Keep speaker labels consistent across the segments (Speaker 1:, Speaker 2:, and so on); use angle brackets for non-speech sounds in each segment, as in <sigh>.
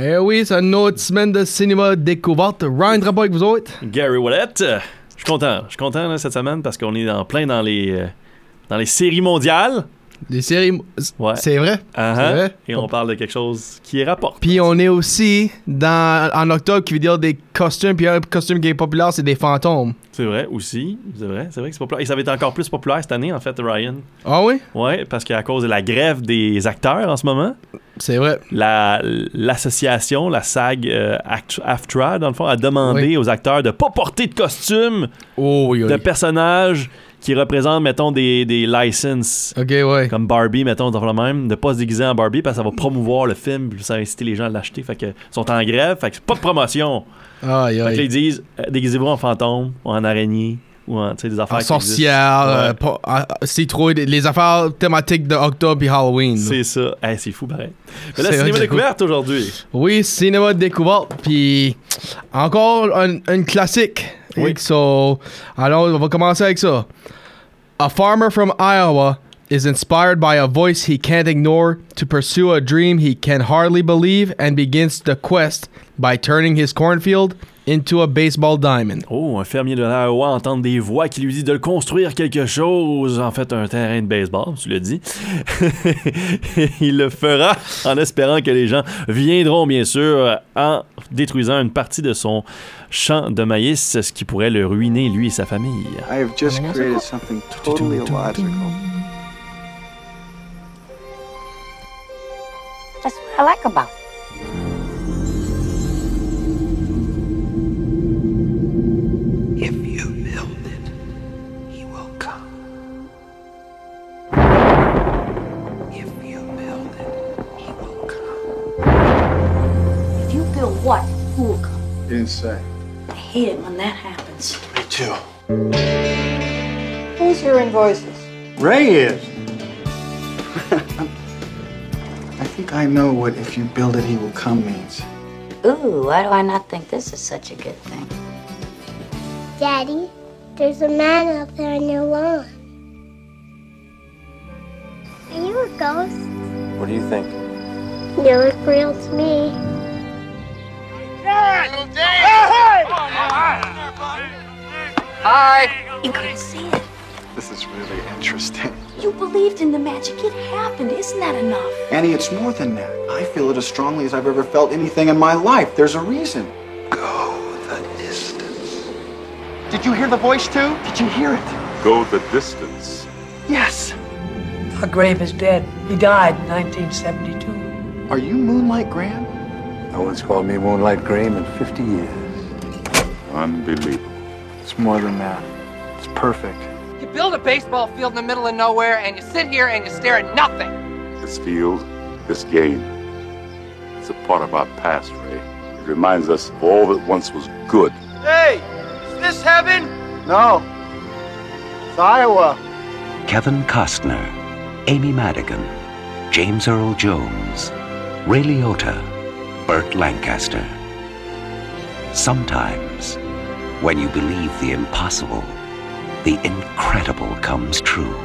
Speaker 1: Eh oui, c'est une autre semaine de cinéma découverte. Ryan Drapeau avec vous autres.
Speaker 2: Gary Wallet. euh, Je suis content. Je suis content cette semaine parce qu'on est en plein dans les, euh, dans les séries mondiales.
Speaker 1: Des séries.
Speaker 2: Ouais.
Speaker 1: C'est vrai.
Speaker 2: Uh-huh.
Speaker 1: C'est vrai.
Speaker 2: Et on parle de quelque chose qui est rapport.
Speaker 1: Puis on est aussi dans, en octobre qui veut dire des costumes. Puis un costume qui est populaire, c'est des fantômes.
Speaker 2: C'est vrai aussi. C'est vrai. C'est vrai que c'est populaire. Et ça va être encore plus populaire cette année, en fait, Ryan.
Speaker 1: Ah oui?
Speaker 2: Ouais, parce qu'à cause de la grève des acteurs en ce moment,
Speaker 1: C'est vrai.
Speaker 2: la- l'association, la SAG euh, Act- AFTRA, dans le fond, a demandé
Speaker 1: Oui.
Speaker 2: aux acteurs de pas porter de costume
Speaker 1: Oh oui, oui.
Speaker 2: de personnages qui représentent, mettons, des, des licenses.
Speaker 1: Ok, ouais.
Speaker 2: Comme Barbie, mettons, dans le même, de pas se déguiser en Barbie parce que ça va promouvoir le film, puis ça va inciter les gens à l'acheter. Fait que ils sont en grève, fait que c'est pas de promotion.
Speaker 1: Aïe,
Speaker 2: Fait que là, ils
Speaker 1: aïe.
Speaker 2: disent euh, déguisez-vous en fantôme ou en araignée ou en tu sais, des affaires
Speaker 1: En
Speaker 2: qui
Speaker 1: sorcière,
Speaker 2: existent.
Speaker 1: euh, ah, citrouille, des- les affaires thématiques de octobre et Halloween.
Speaker 2: C'est ça. Hey, c'est fou, pareil. Mais là, cinéma découverte aujourd'hui.
Speaker 1: Oui, cinéma de découverte. Puis encore un, un classique.
Speaker 2: Oui.
Speaker 1: So, alors, on va commencer avec ça. A farmer from Iowa is inspired by a voice he can't ignore to pursue a dream he can hardly believe and begins the quest by turning his cornfield into a baseball diamond.
Speaker 2: Oh, un fermier de l'Iowa entend des voix qui lui disent de le construire quelque chose, en fait un terrain de baseball, tu l'as dit. <laughs> Il le fera en espérant que les gens viendront, bien sûr, en détruisant une partie de son champ de maïs, ce qui pourrait le ruiner, lui et sa famille.
Speaker 3: I have just created something totally illogical.
Speaker 4: That's what I like about what, who will come?
Speaker 3: You didn't say.
Speaker 4: I hate it when that happens.
Speaker 3: Me too.
Speaker 5: Who's hearing voices?
Speaker 3: Ray is. <laughs> I think I know what if you build it, he will come means.
Speaker 4: Ooh, why do I not think this is such a good thing?
Speaker 6: Daddy, there's a man out there on your lawn. Are you a ghost?
Speaker 7: What do you think?
Speaker 6: You look real to me.
Speaker 4: You couldn't see it.
Speaker 3: This is really interesting.
Speaker 4: You believed in the magic. It happened. Isn't that enough?
Speaker 3: Annie, it's more than that. I feel it as strongly as I've ever felt anything in my life. There's a reason. Go the distance. Did you hear the voice too? Did you hear it?
Speaker 8: Go the distance.
Speaker 3: Yes.
Speaker 5: Doug Grave is dead. He died in 1972.
Speaker 3: Are you Moonlight Graham?
Speaker 7: No one's called me Moonlight Graham in 50 years.
Speaker 8: Unbelievable.
Speaker 3: It's more than that. It's perfect.
Speaker 5: You build a baseball field in the middle of nowhere and you sit here and you stare at nothing.
Speaker 8: This field, this game, it's a part of our past, Ray. It reminds us of all that once was good.
Speaker 3: Hey, is this heaven? No. It's Iowa.
Speaker 9: Kevin Costner, Amy Madigan, James Earl Jones, Ray Liotta, Burt Lancaster. Sometimes, when you believe the impossible, the incredible comes true.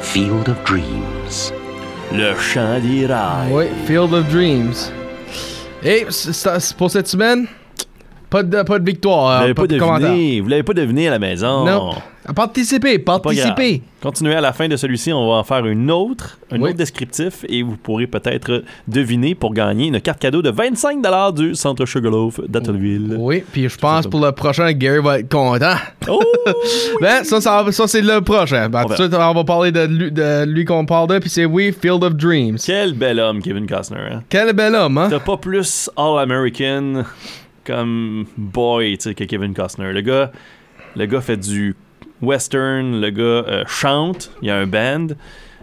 Speaker 9: Field of Dreams.
Speaker 2: Le chant des rails.
Speaker 1: Oui, Field of Dreams. Et c'est- c'est- pour cette semaine, pas de, pas de victoire.
Speaker 2: Vous
Speaker 1: euh,
Speaker 2: l'avez pas
Speaker 1: de commentaire.
Speaker 2: deviné. Vous l'avez pas deviné à la maison.
Speaker 1: Non. Participez,
Speaker 2: Pas
Speaker 1: participez.
Speaker 2: Continuez à la fin de celui-ci, on va en faire une autre, un
Speaker 1: Oui.
Speaker 2: autre descriptif et vous pourrez peut-être deviner pour gagner une carte cadeau de 25 du Centre Sugarloaf d'Attelville.
Speaker 1: Oui, puis je pense pour le prochain, Gary va être content.
Speaker 2: Oh! <laughs>
Speaker 1: Ben, ça, ça, ça, c'est le prochain. Ben,
Speaker 2: On
Speaker 1: tout suite, on va parler de lui, de lui qu'on parle de, puis c'est oui, Field of Dreams.
Speaker 2: Quel bel homme, Kevin Costner. Hein?
Speaker 1: Quel bel homme, hein?
Speaker 2: T'as pas plus All-American comme boy tu sais, que Kevin Costner. Le gars, le gars fait du western, le gars euh, chante, il y a un band.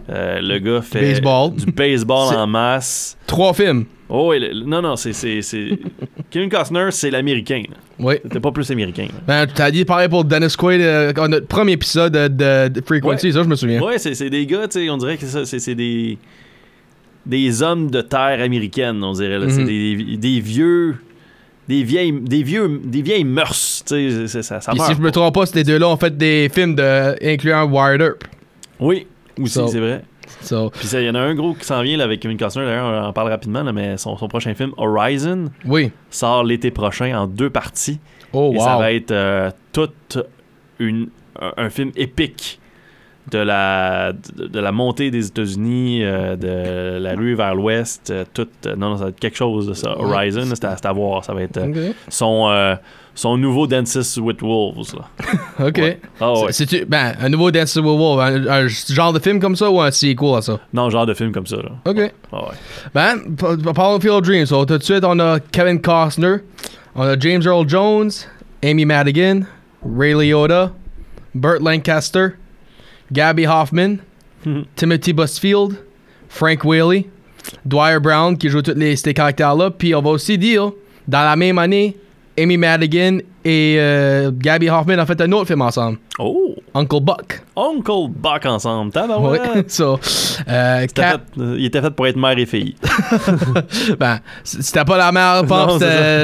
Speaker 2: euh, le gars fait
Speaker 1: Baseball.
Speaker 2: du baseball <laughs> en masse.
Speaker 1: Trois films.
Speaker 2: Oh, le- non, non, c'est. Kevin Costner, c'est l'américain.
Speaker 1: Oui.
Speaker 2: T'es pas plus américain. là.
Speaker 1: Ben, t'as dit pareil pour Dennis Quaid, euh, notre premier épisode de, Frequency,
Speaker 2: Ouais.
Speaker 1: ça, je me souviens.
Speaker 2: Ouais, c'est des gars, tu sais, on dirait que c'est des. Des hommes de terre américaine, on dirait. C'est
Speaker 1: Mhm.
Speaker 2: des, des vieux. Des vieilles, des vieux, des vieilles mœurs, ça, ça
Speaker 1: Puis
Speaker 2: meurt
Speaker 1: si je me trompe pas, ces deux-là ont fait des films de, incluant Wired Up.
Speaker 2: Oui, aussi,
Speaker 1: So-
Speaker 2: c'est vrai.
Speaker 1: So,
Speaker 2: Puis il y en a un gros qui s'en vient là, avec Kevin Costner, d'ailleurs, on en parle rapidement, là, mais son, son prochain film, Horizon,
Speaker 1: oui.
Speaker 2: sort l'été prochain en deux parties.
Speaker 1: Oh,
Speaker 2: Et
Speaker 1: wow.
Speaker 2: ça va être euh, toute une, un, un film épique de la, de, de la montée des États-Unis, euh, de la rue vers l'ouest, euh, tout. euh, non, non, ça va être quelque chose de ça. Horizon, c'est à, voir. Ça va être son, son nouveau Dances with Wolves. là. <laughs>
Speaker 1: Ok.
Speaker 2: Ouais. Ah ouais.
Speaker 1: C'est- C'est-tu, ben, un nouveau Dance with Wolf, un, un genre de film comme ça ou un sequel à ça?
Speaker 2: Non, genre de film comme ça. Là.
Speaker 1: Ok.
Speaker 2: Ah ouais.
Speaker 1: Ben, parlons Field Dreams. So, tout de suite, on a Kevin Costner, on a James Earl Jones, Amy Madigan, Ray Liotta, Burt Lancaster, Gabby Hoffman, Timothy Busfield, Frank Whaley, Dwyer Brown qui joue tous les, ces caractères-là. Puis on va aussi dire, dans la même année, Amy Madigan et euh, Gabby Hoffman ont fait un autre film ensemble,
Speaker 2: Oh!
Speaker 1: Uncle Buck.
Speaker 2: Uncle Buck ensemble. Tabarouette.
Speaker 1: Ouais. <laughs> so, euh,
Speaker 2: C'était
Speaker 1: Cap-
Speaker 2: fait- euh, il était fait pour être mère et fille. <laughs>
Speaker 1: Ben, c'était pas la mère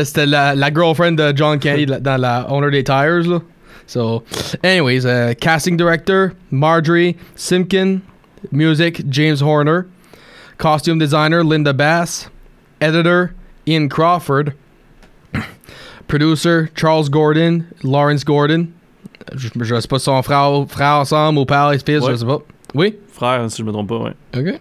Speaker 1: c'était la, la girlfriend de John Candy <laughs> dans la Owner des Tires, là. So, anyways, uh, casting director, Marjorie Simkin, music, James Horner, costume designer, Linda Bass, editor, Ian Crawford, <clears throat> producer, Charles Gordon, Lawrence Gordon, je, je sais pas si son frère, frère ensemble ou père et fils,
Speaker 2: Ouais.
Speaker 1: je sais pas. Oui?
Speaker 2: Frère, si je me trompe pas, ouais.
Speaker 1: OK.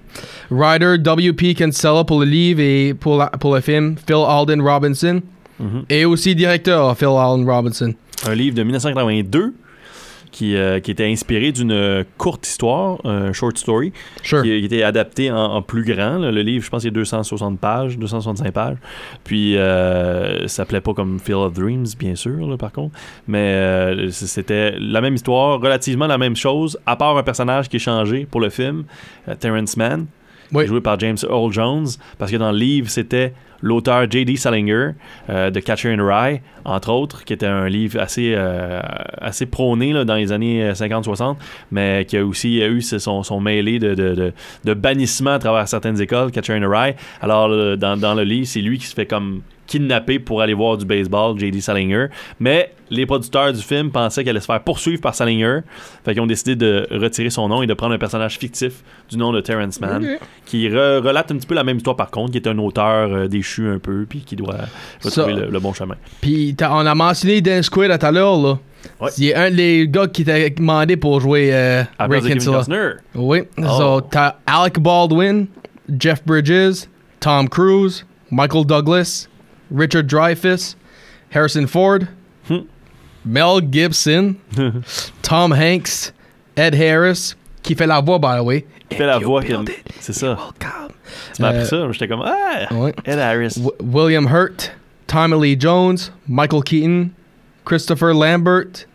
Speaker 1: Writer W.P. Kinsella pour le livre et pour, la- pour le film, Phil Alden Robinson.
Speaker 2: Mhm.
Speaker 1: Et aussi directeur, Phil Alden Robinson.
Speaker 2: Un livre de 1982 qui, euh, qui était inspiré d'une courte histoire, un short story,
Speaker 1: Sure.
Speaker 2: qui, qui était adapté en, en plus grand. là. Le livre, je pense qu'il y a 260 pages, 265 pages. Puis, euh, ça s'appelait pas comme Field of Dreams, bien sûr, là, par contre. Mais euh, c'était la même histoire, relativement la même chose, à part un personnage qui est changé pour le film, euh, Terrence Mann,
Speaker 1: Oui.
Speaker 2: joué par James Earl Jones, parce que dans le livre, c'était l'auteur J.D. Salinger euh, de Catcher in the Rye, entre autres, qui était un livre assez, euh, assez prôné là, dans les années euh, 50-60, mais qui a aussi eu son, mêlé de, de, de, de bannissement à travers certaines écoles, Catcher in the Rye. Alors, dans, dans le livre, c'est lui qui se fait comme kidnapper pour aller voir du baseball, J.D. Salinger. Mais les producteurs du film pensaient qu'elle allait se faire poursuivre par Salinger. Fait qu'ils ont décidé de retirer son nom et de prendre un personnage fictif du nom de Terrence Mann,
Speaker 1: Ok.
Speaker 2: qui re- relate un petit peu la même histoire par contre, qui est un auteur euh, déchu un peu, puis qui doit retrouver le, le bon chemin.
Speaker 1: Puis on a mentionné Dan Squid à tout à l'heure, là.
Speaker 2: Ouais.
Speaker 1: Il y a un des gars qui t'a demandé pour jouer euh,
Speaker 2: À
Speaker 1: Ray. Oui.
Speaker 2: Oh.
Speaker 1: So, t'as Alec Baldwin, Jeff Bridges, Tom Cruise, Michael Douglas, Richard Dreyfuss, Harrison Ford,
Speaker 2: Hmm.
Speaker 1: Mel Gibson, <laughs> Tom Hanks, Ed Harris, qui fait la voix, by the way.
Speaker 2: Il fait la voix. C'est ça. Tu m'as appris ça, j'étais comme Ah!
Speaker 1: Ouais.
Speaker 2: Ed Harris.
Speaker 1: W- William Hurt, Tommy Lee Jones, Michael Keaton, Christopher Lambert,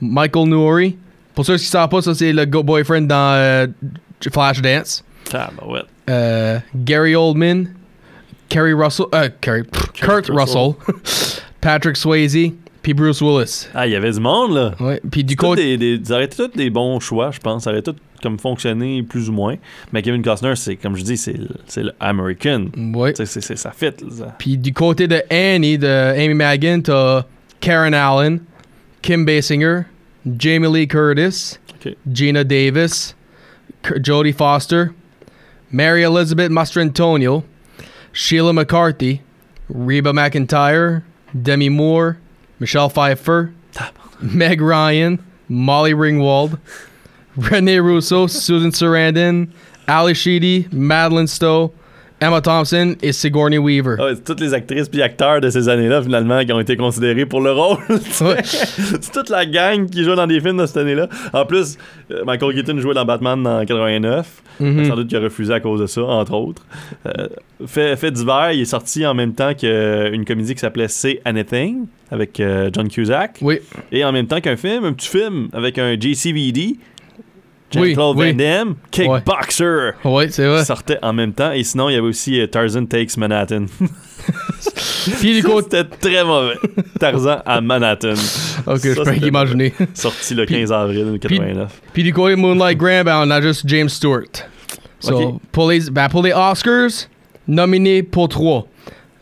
Speaker 1: Michael Nouri. Pour ceux qui ne savent pas, ça c'est le go- boyfriend dans euh, Flashdance.
Speaker 2: Tabarouette.
Speaker 1: Euh, Gary Oldman, Kerry Russell, euh, Kerry, pff, Kurt
Speaker 2: Russell.
Speaker 1: Russell, <laughs> Patrick Swayze, puis Bruce Willis.
Speaker 2: Ah, il y avait du monde, là.
Speaker 1: Ouais, puis du
Speaker 2: des, des, ça aurait tous des bons choix, je pense. Ça aurait tout comme fonctionné plus ou moins. Mais Kevin Costner, c'est comme je dis, c'est le- c'est le American.
Speaker 1: ouais.
Speaker 2: C'est- c'est- ça fit.
Speaker 1: Puis du côté de Annie, de Amy Madigan, t'as Karen Allen, Kim Basinger, Jamie Lee Curtis. Gina Davis, Jodie Foster, Mary Elizabeth Mastrantonio, Sheila McCarthy, Reba McIntyre, Demi Moore, Michelle Pfeiffer, <laughs> Meg Ryan, Molly Ringwald, Renee Russo, Susan Sarandon, Ali Sheedy, Madeline Stowe, Emma Thompson et Sigourney Weaver.
Speaker 2: Ah ouais, c'est toutes les actrices puis acteurs de ces années-là, finalement, qui ont été considérés pour le rôle. <laughs>
Speaker 1: Ouais.
Speaker 2: c'est toute la gang qui joue dans des films de cette année-là. En plus, euh, Michael Keaton jouait dans Batman en 89.
Speaker 1: Mhm.
Speaker 2: Sans doute qu'il a refusé à cause de ça, entre autres. Euh, fait, fait divers, il est sorti en même temps qu'une comédie qui s'appelait Say Anything avec euh, John Cusack.
Speaker 1: Oui.
Speaker 2: Et en même temps qu'un film, un petit film avec un JCVD, Jean-Claude
Speaker 1: oui.
Speaker 2: Van Damme, Kickboxer.
Speaker 1: Oui, c'est vrai.
Speaker 2: sortait en même temps et sinon il y avait aussi euh, Tarzan Takes Manhattan <laughs>
Speaker 1: Puis du côté.
Speaker 2: c'était très mauvais Tarzan à Manhattan <laughs>
Speaker 1: Ok, je
Speaker 2: Ça,
Speaker 1: peux
Speaker 2: c'était
Speaker 1: imaginer. <laughs>
Speaker 2: sorti le
Speaker 1: Puis-
Speaker 2: 15 avril 89
Speaker 1: Puis du côté Moonlight Graham, ben, on a juste James Stewart. So, pour, les, ben, pour les Oscars, nominé pour trois.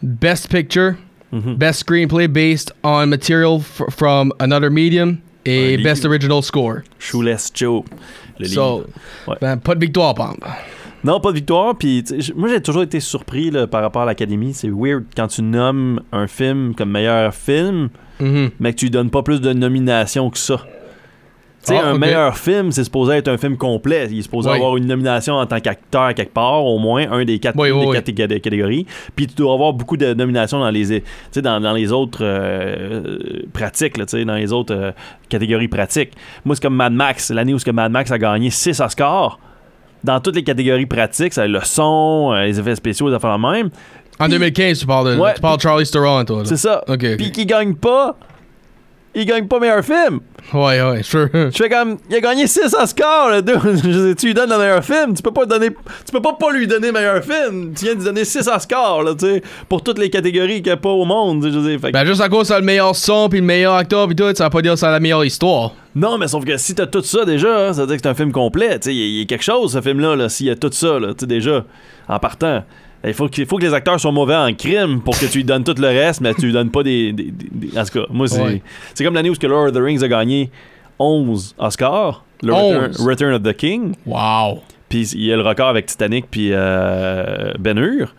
Speaker 1: Best Picture,
Speaker 2: Mhm.
Speaker 1: Best Screenplay based on material from another medium, Et Best. Original Score.
Speaker 2: Shoeless Joe. Le
Speaker 1: So.
Speaker 2: Ouais.
Speaker 1: ben, pas de victoire, exemple.
Speaker 2: Non, pas de victoire. Puis, moi, j'ai toujours été surpris là, par rapport à l'Académie. C'est weird quand tu nommes un film comme meilleur film,
Speaker 1: Mhm.
Speaker 2: mais que tu lui donnes pas plus de nominations que ça. Sais,
Speaker 1: Ah,
Speaker 2: un meilleur film, c'est supposé être un film complet. Il est supposé
Speaker 1: Oui.
Speaker 2: avoir une nomination en tant qu'acteur quelque part, au moins un des quatre
Speaker 1: Oui,
Speaker 2: une
Speaker 1: oui,
Speaker 2: des catégories. Puis tu dois avoir beaucoup de nominations dans les, dans, dans les autres euh, pratiques, là, dans les autres euh, catégories pratiques. Moi, c'est comme Mad Max, l'année où que Mad Max a gagné 6 Oscars. Dans toutes les catégories pratiques, ça, le son, euh, les effets spéciaux, les affaires de même.
Speaker 1: En
Speaker 2: Puis-
Speaker 1: 2015, tu parles de.
Speaker 2: Ouais,
Speaker 1: tu parles de Charlie Theron, toi.
Speaker 2: C'est ça. Puis qui gagne pas, il gagne pas meilleur film.
Speaker 1: Ouais, ouais, sure. <laughs>
Speaker 2: Je fais comme, il a gagné 6 Oscars, le deux. <laughs> Tu lui donnes le meilleur film, tu peux pas donner, tu peux pas pas lui donner meilleur film. Tu viens de lui donner 6 Oscars, là, tu sais, pour toutes les catégories qu'il n'y a pas au monde. tu sais, fait que-
Speaker 1: Ben, juste à cause ça le meilleur son, puis le meilleur acteur, puis tout, ça veut pas dire que c'est la meilleure histoire.
Speaker 2: Non, mais sauf que si t'as tout ça déjà, hein, ça veut dire que c'est un film complet. Tu sais, il y a- y, a quelque chose, ce film-là, là, s'il y a tout ça, là, tu sais, déjà, en partant. Il faut, qu'il faut que les acteurs soient mauvais en crime pour que tu lui donnes tout le reste, mais tu lui donnes pas des. des- des- des- En tout cas, moi, c'est
Speaker 1: Ouais.
Speaker 2: c'est comme l'année où que Lord of the Rings a gagné 11 Oscars. Le Return,
Speaker 1: 11.
Speaker 2: Return of the King.
Speaker 1: Wow.
Speaker 2: Puis il y a le record avec Titanic puis euh, Ben Hur,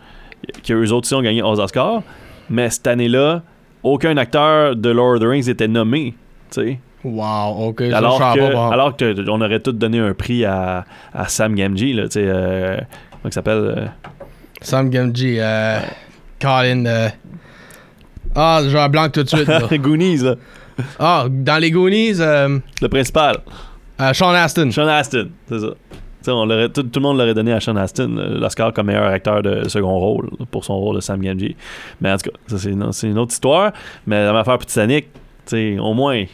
Speaker 2: qui eux autres aussi ont gagné 11 Oscars. Mais cette année-là, aucun acteur de Lord of the Rings était nommé. tu sais.
Speaker 1: Wow, ok. ça,
Speaker 2: Alors
Speaker 1: savais
Speaker 2: que,
Speaker 1: pas,
Speaker 2: alors que on aurait tous donné un prix à, à Sam Gamgee, là, tu sais, euh, comment il s'appelle euh,
Speaker 1: Sam Gamgee, euh. Colin, euh. Ah, un blanc tout de suite, là. <laughs>
Speaker 2: Goonies, là,
Speaker 1: Ah, dans les Goonies, euh.
Speaker 2: le principal,
Speaker 1: euh, Sean Astin.
Speaker 2: Sean Astin, c'est ça. On tout, tout le monde l'aurait donné à Sean Astin euh, l'Oscar comme meilleur acteur de second rôle pour son rôle de Sam Gamgee. Mais en tout cas, ça c'est une, autre histoire. Mais dans l'affaire Titanic, tu sais, au moins,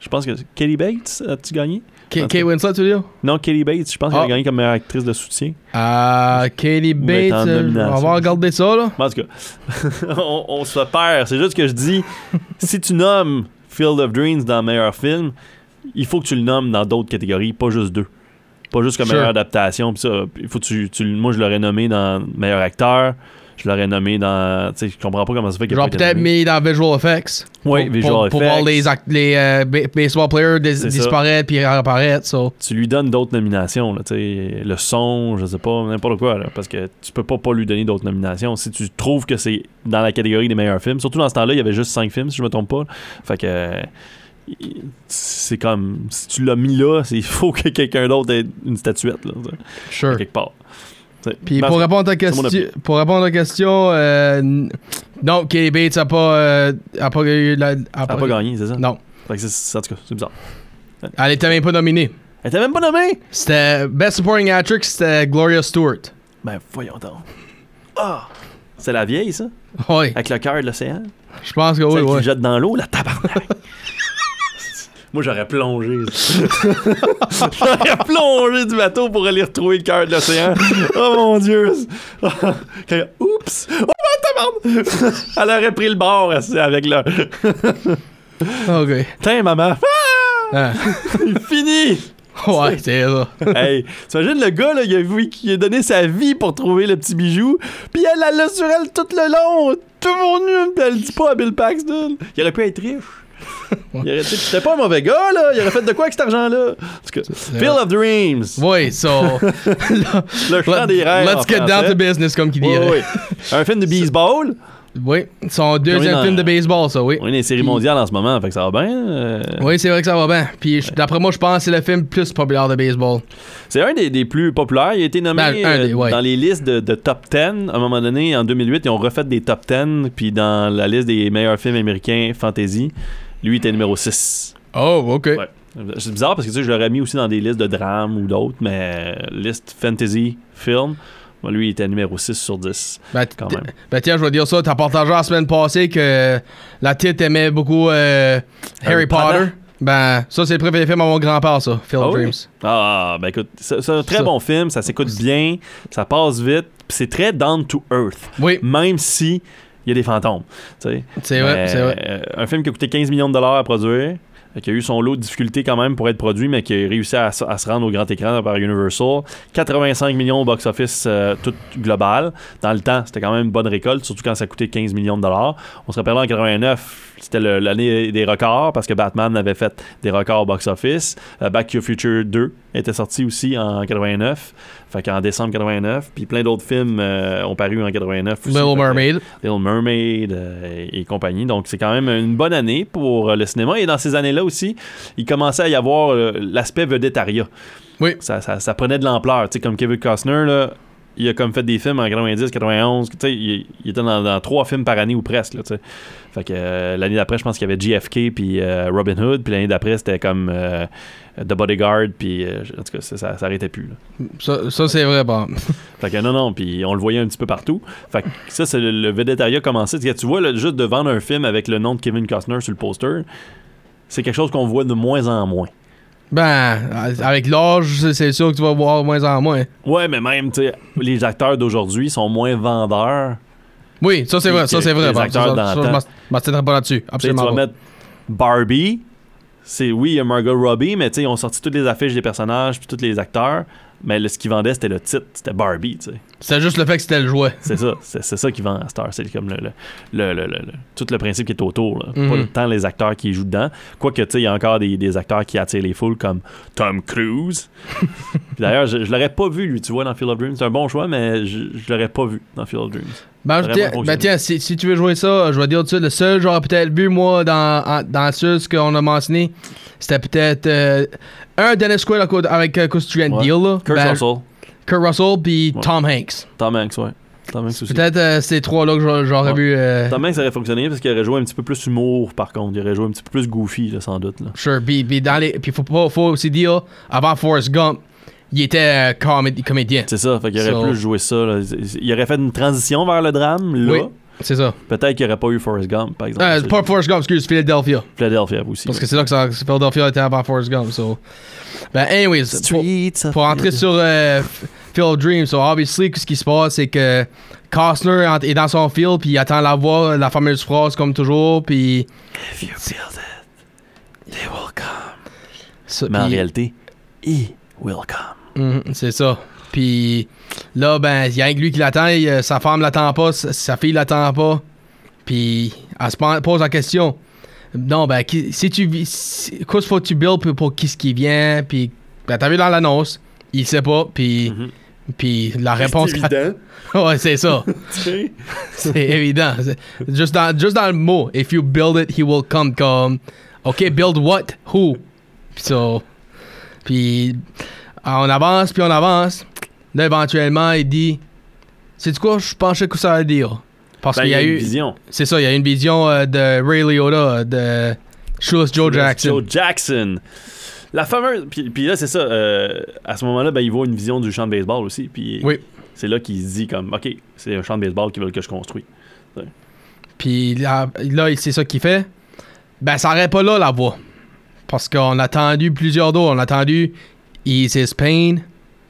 Speaker 2: je pense que Katie Bates as-tu gagné?
Speaker 1: K- Kate Winslet, tu veux dire?
Speaker 2: Non, Katie Bates, je pense qu'elle
Speaker 1: Ah.
Speaker 2: a gagné comme meilleure actrice de soutien.
Speaker 1: Euh. Katie Bates, euh, on va regarder ça, là.
Speaker 2: En tout cas, <laughs> on, on se perd. C'est juste que je dis, <laughs> si tu nommes Field of Dreams dans meilleur film, il faut que tu le nommes dans d'autres catégories, pas juste deux. Pas juste comme
Speaker 1: Sure.
Speaker 2: meilleure adaptation. pis ça, faut que tu, tu- moi, je l'aurais nommé dans meilleur acteur. Je l'aurais nommé dans. Tu sais, je comprends pas comment ça fait qu'il
Speaker 1: Genre peut-être mis dans Visual Effects.
Speaker 2: Oui,
Speaker 1: Pour-
Speaker 2: visual
Speaker 1: pour, pour voir
Speaker 2: effects.
Speaker 1: les, les euh, ba- baseball players dis- disparaître puis réapparaître. So.
Speaker 2: Tu lui donnes d'autres nominations, là, tu sais, le son, je sais pas, n'importe quoi, là, parce que tu peux pas pas lui donner d'autres nominations. Si tu trouves que c'est dans la catégorie des meilleurs films, surtout dans ce temps-là, il y avait juste 5 films, si je me trompe pas. Fait que c'est comme, si tu l'as mis là, <laughs> il faut que quelqu'un d'autre ait une statuette, là,
Speaker 1: Sure.
Speaker 2: quelque part.
Speaker 1: Puis pour répondre à ta question, pour répondre à ta question, euh, non, Katie Bates a pas, euh, a pas la, a
Speaker 2: cas, elle a pas gagné, c'est ça?
Speaker 1: Non,
Speaker 2: Fait que c'est- en tout cas, c'est bizarre.
Speaker 1: elle était même pas nominée.
Speaker 2: Elle était même pas nommée?
Speaker 1: C'était Best Supporting Actress, c'était Gloria Stewart.
Speaker 2: Ben, voyons donc. Ah! C'est la vieille, ça?
Speaker 1: Oui,
Speaker 2: Avec le cœur de l'océan?
Speaker 1: je pense que oui,
Speaker 2: Celle qui
Speaker 1: oui.
Speaker 2: le jette dans l'eau, la tabarnak. Moi, j'aurais plongé. <laughs> j'aurais plongé du bateau pour aller retrouver le cœur de l'océan. Oh mon Dieu. <laughs> Oups. Oh, tabarnak. <laughs> Elle aurait pris le bord avec le...
Speaker 1: Ok.
Speaker 2: Tiens, maman. Ah!
Speaker 1: Ah.
Speaker 2: Fini.
Speaker 1: Ouais, c'est ça.
Speaker 2: hey, t'imagines le gars, là, il a, vu- qui a donné sa vie pour trouver le petit bijou, puis elle l'a sur elle tout le long, tout mon nu, puis elle dit pas à Bill Paxton. Il aurait pu être riche. <laughs> Sais, c'était pas un mauvais gars, là. Il aurait fait de quoi avec cet argent-là? Field of Dreams.
Speaker 1: Oui, <laughs> so.
Speaker 2: Le chant des rêves.
Speaker 1: Let's get down to business, comme qui
Speaker 2: Oui, oui. Un film de <laughs> baseball?
Speaker 1: Oui, son deuxième
Speaker 2: dans-
Speaker 1: film de baseball, ça, oui.
Speaker 2: On est dans les séries mondiales en ce moment, fait que ça va bien. euh.
Speaker 1: Oui, c'est vrai que ça va bien. Puis d'après moi, je pense que c'est le film plus populaire de baseball.
Speaker 2: C'est un des, des plus populaires. Il a été nommé
Speaker 1: Ben, des-
Speaker 2: euh,
Speaker 1: ouais.
Speaker 2: dans les listes de, de top 10. À un moment donné, en 2008, ils ont refait des top 10. Puis dans la liste des meilleurs films américains fantasy, lui était numéro 6.
Speaker 1: Oh, ok.
Speaker 2: Ouais. C'est bizarre parce que tu sais, je l'aurais mis aussi dans des listes de drames ou d'autres, mais euh, liste fantasy film, moi, lui, il était numéro 6 sur 10.
Speaker 1: Ben,
Speaker 2: Quand même.
Speaker 1: ben tiens, je vais dire ça. T'as partagé la semaine passée que la titre aimait beaucoup euh, Harry Potter. Ben, ça, c'est le préféré film à mon grand-père, ça. Field
Speaker 2: Ah oui?
Speaker 1: Dreams.
Speaker 2: Ah, ben écoute, c'est un très
Speaker 1: Ça.
Speaker 2: bon film, ça s'écoute bien, ça passe vite, c'est très down to earth,
Speaker 1: Oui,
Speaker 2: même si il y a des fantômes.
Speaker 1: c'est vrai, vrai.
Speaker 2: euh, un film qui a coûté 15 millions de dollars à produire, qui a eu son lot de difficultés quand même pour être produit, mais qui a réussi à, se rendre au grand écran par Universal. 85 millions au box-office euh, tout global. Dans le temps, c'était quand même une bonne récolte, surtout quand ça coûtait 15 millions de dollars. On se rappelle en 89, c'était l'année des records parce que Batman avait fait des records au box-office. Euh, Back to the Future 2 était sorti aussi en 89, fait qu'en décembre 89. Puis plein d'autres films euh, ont paru en 89 aussi.
Speaker 1: Little Mermaid.
Speaker 2: Little Mermaid et compagnie. Donc, c'est quand même une bonne année pour le cinéma. Et dans ces années-là aussi, il commençait à y avoir euh, l'aspect vedettariat.
Speaker 1: Oui.
Speaker 2: Ça, ça- ça prenait de l'ampleur. Tu sais, comme Kevin Costner, là, il a comme fait des films en 90, 91. Tu sais, il, il était dans, dans trois films par année ou presque. Là, tu sais. fait que euh, l'année d'après, je pense qu'il y avait JFK puis euh, Robin Hood. Puis l'année d'après, c'était comme euh, The Bodyguard. Puis en tout cas, ça, ça s'arrêtait plus. là.
Speaker 1: Ça, ça, c'est vrai, bon. <laughs>
Speaker 2: Fait que non, non, puis on le voyait un petit peu partout. Fait que ça, c'est le, le vedettariat commencé. Tu vois, là, juste de vendre un film avec le nom de Kevin Costner sur le poster, c'est quelque chose qu'on voit de moins en moins.
Speaker 1: Ben, avec l'âge, c'est- sûr que tu vas voir de moins en moins.
Speaker 2: Ouais, mais même, tu sais, les acteurs d'aujourd'hui sont moins vendeurs.
Speaker 1: Oui, ça c'est vrai, ça c'est vrai.
Speaker 2: Les
Speaker 1: bon,
Speaker 2: acteurs d'antan.
Speaker 1: je m'assènerai pas là-dessus.
Speaker 2: Tu sais, tu
Speaker 1: Absolument
Speaker 2: vas mettre Barbie, c'est oui, il y a Margot Robbie, mais tu sais, ils ont sorti toutes les affiches des personnages puis tous les acteurs. Mais le- ce qui vendait, c'était le titre, c'était Barbie, tu sais.
Speaker 1: C'était juste le fait que c'était le jouet.
Speaker 2: C'est ça, c'est ça qui vend à Star. C'est comme le, le, le- tout le principe qui est autour. là. Pas
Speaker 1: Mhm.
Speaker 2: tant les acteurs qui jouent dedans. Quoique, tu sais, il y a encore des, des acteurs qui attirent les foules comme Tom Cruise. <laughs> D'ailleurs, je, je l'aurais pas vu, lui, tu vois, dans Field of Dreams. C'est un bon choix, mais je, je l'aurais pas vu dans Field of Dreams.
Speaker 1: Ben, tiens, ben, tiens, si, si tu veux jouer ça, je vais dire tout de suite, le seul j'aurais peut-être vu, moi, dans, en- dans ce qu'on a mentionné, c'était peut-être euh, un Dennis côté- avec euh, qu'est-ce que tu viens de
Speaker 2: Ouais.
Speaker 1: dire, là.
Speaker 2: Kurt
Speaker 1: Ben,
Speaker 2: Russell,
Speaker 1: Kurt Russell, puis
Speaker 2: Ouais.
Speaker 1: Tom Hanks.
Speaker 2: Tom Hanks, ouais. Tom Hanks aussi.
Speaker 1: Peut-être euh, ces trois-là que j'aurais
Speaker 2: Ouais.
Speaker 1: vu. euh,
Speaker 2: Tom Hanks aurait fonctionné parce qu'il aurait joué un petit peu plus humour, par contre. Il aurait joué un petit peu plus goofy, là, sans doute. Là.
Speaker 1: Sure, puis, puis dans les, puis faut, pas, faut aussi dire, avant Forrest Gump, il était euh, comédi- comédien.
Speaker 2: C'est ça, fait qu'il aurait
Speaker 1: So-
Speaker 2: plus joué ça. là. Il aurait fait une transition vers le drame, là.
Speaker 1: Oui. C'est ça.
Speaker 2: Peut-être qu'il n'y aurait pas eu Forrest Gump, par exemple.
Speaker 1: Euh, pas Forrest Gump, excuse, Philadelphia.
Speaker 2: Philadelphia aussi.
Speaker 1: Parce que c'est là que ça, Philadelphia était avant Forrest Gump. So. Ben, anyways, pour, entrer sur euh, Field of Dreams, so obviously, ce qui se passe, c'est que Costner est dans son field, puis il attend la voix, la fameuse phrase comme toujours, puis.
Speaker 2: If you build it, they will come.
Speaker 1: ça,
Speaker 2: Mais en réalité, he will come.
Speaker 1: Mhm, c'est ça. Puis là, ben, il y a que lui qui l'attend. euh, Sa femme l'attend pas, sa, fille l'attend pas. Puis elle se pose la question. Non, ben, qui- si tu si- Qu'est-ce faut que tu build pour, pour qui ce qui vient? Puis, ben, t'as vu dans l'annonce, il sait pas. Puis,
Speaker 2: Mhm.
Speaker 1: puis la réponse.
Speaker 2: évident. <laughs>
Speaker 1: ouais, c'est ça. <laughs> <laughs> c'est évident. C'est- Juste dans, juste dans le mot, if you build it, he will come. Comme, OK, build what? Who? So, puis on avance, puis on avance. Là, éventuellement, il dit C'est quoi, je pensais que ça allait dire? Parce
Speaker 2: Ben,
Speaker 1: qu'il
Speaker 2: il
Speaker 1: y a
Speaker 2: une
Speaker 1: eu.
Speaker 2: vision.
Speaker 1: C'est ça, il y a eu une vision euh, de Ray Liotta, de Shoeless Joe Jackson.
Speaker 2: Joe Jackson. La fameuse. Puis, puis là, c'est ça. euh, à ce moment-là, ben, il voit une vision du champ de baseball aussi. Puis
Speaker 1: Oui.
Speaker 2: c'est là qu'il se dit comme, OK, c'est un champ de baseball qu'ils veulent que je construis.
Speaker 1: Puis là, là c'est ça qu'il fait. Ben, ça n'arrête pas là, la voix. Parce qu'on a attendu plusieurs d'autres. On a attendu Ease His Pain,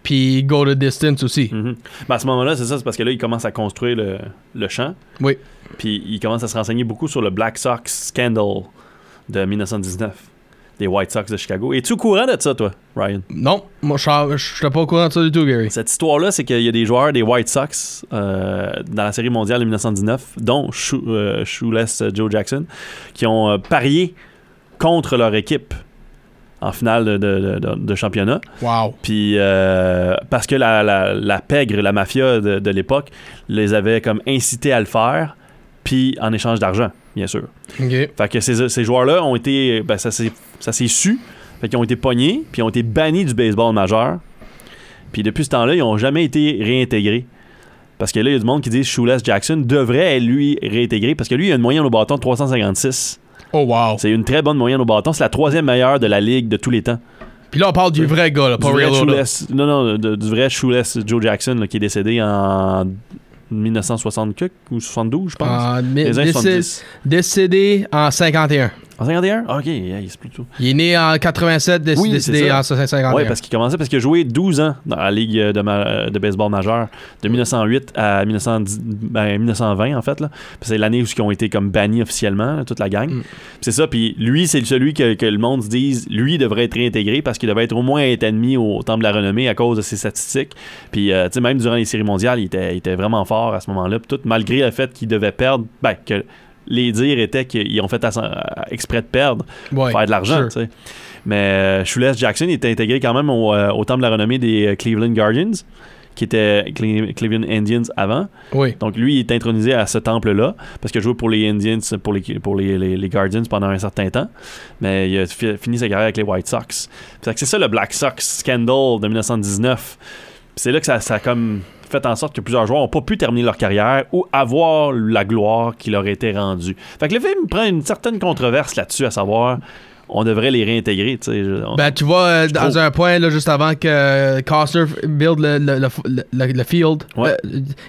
Speaker 1: puis Go the Distance aussi.
Speaker 2: Ben, à ce moment-là, c'est ça, c'est parce que là, il commence à construire le, le champ.
Speaker 1: Oui.
Speaker 2: Puis il commence à se renseigner beaucoup sur le Black Sox Scandal de 1919. Des White Sox de Chicago. Es-tu au courant de ça, toi, Ryan?
Speaker 1: Non, moi, je suis pas au courant de ça du tout, Gary.
Speaker 2: Cette histoire-là, c'est qu'il y a des joueurs des White Sox euh, dans la série mondiale de 1919, dont euh, Shoeless Joe Jackson, qui ont euh, parié contre leur équipe en finale de, de- de- de championnat.
Speaker 1: Wow.
Speaker 2: Puis euh, parce que la, la- la pègre, la mafia de, l'époque, les avait comme incité à le faire, puis en échange d'argent, bien sûr.
Speaker 1: OK.
Speaker 2: Fait que ces, ces joueurs-là ont été. Ben, ça s'est su. Fait qu'ils ont été pognés, puis ils ont été bannis du baseball majeur. Puis depuis ce temps-là, ils n'ont jamais été réintégrés. Parce que là, il y a du monde qui dit Shoeless Jackson devrait, lui, réintégrer. Parce que lui, il a une moyenne au bâton de 356.
Speaker 1: Oh, wow.
Speaker 2: C'est une très bonne moyenne au bâton. C'est la troisième meilleure de la ligue de tous les temps.
Speaker 1: Puis là, on parle du vrai gars, là,
Speaker 2: Du
Speaker 1: pas
Speaker 2: vrai
Speaker 1: Liotta.
Speaker 2: Shoeless- non, non, de- du vrai Shoeless Joe Jackson, là, qui est décédé en 1960 quelque, ou 72, je pense.
Speaker 1: Ah, mais
Speaker 2: Les années
Speaker 1: décé-
Speaker 2: 70.
Speaker 1: décédé en 51.
Speaker 2: En 51? Ok, yeah, c'est plutôt.
Speaker 1: Il est né en 87, déc-
Speaker 2: Oui,
Speaker 1: décédé
Speaker 2: c'est ça.
Speaker 1: en 51.
Speaker 2: Oui, parce qu'il commençait parce qu'il a joué 12 ans dans la Ligue de, ma- de baseball majeure, de 1908 à 1910 ben, 1920, en fait. là. Puis C'est l'année où ils ont été comme bannis officiellement, là, toute la gang.
Speaker 1: Mm.
Speaker 2: Puis C'est ça, puis lui, c'est celui que, que le monde se dise, lui devrait être réintégré parce qu'il devrait être au moins être admis au Temple de la Renommée à cause de ses statistiques. Puis, euh, tu sais, même durant les séries mondiales, il était, il était vraiment fort à ce moment-là. Puis tout, malgré le fait qu'il devait perdre, ben, que les dires étaient qu'ils ont fait exprès de perdre
Speaker 1: Ouais,
Speaker 2: faire de l'argent,
Speaker 1: sure.
Speaker 2: Mais euh, Shoeless Jackson il était intégré quand même au, euh, au temple de la renommée des euh, Cleveland Guardians, qui était Cle- Cleveland Indians avant.
Speaker 1: Oui.
Speaker 2: Donc lui, il est intronisé à ce temple-là, parce qu'il a joué pour les Indians, pour les, pour les, les- les Guardians pendant un certain temps. Mais il a fi- fini sa carrière avec les White Sox. C'est ça le Black Sox scandal de 1919. Puis c'est là que ça, ça a comme fait en sorte que plusieurs joueurs n'ont pas pu terminer leur carrière ou avoir la gloire qui leur était rendue. Fait que le film prend une certaine controverse là-dessus, à savoir on devrait les réintégrer. on-
Speaker 1: Ben, tu vois, euh, dans un point, là, juste avant que euh, Costner build le, le, le, field,
Speaker 2: Ouais.
Speaker 1: euh,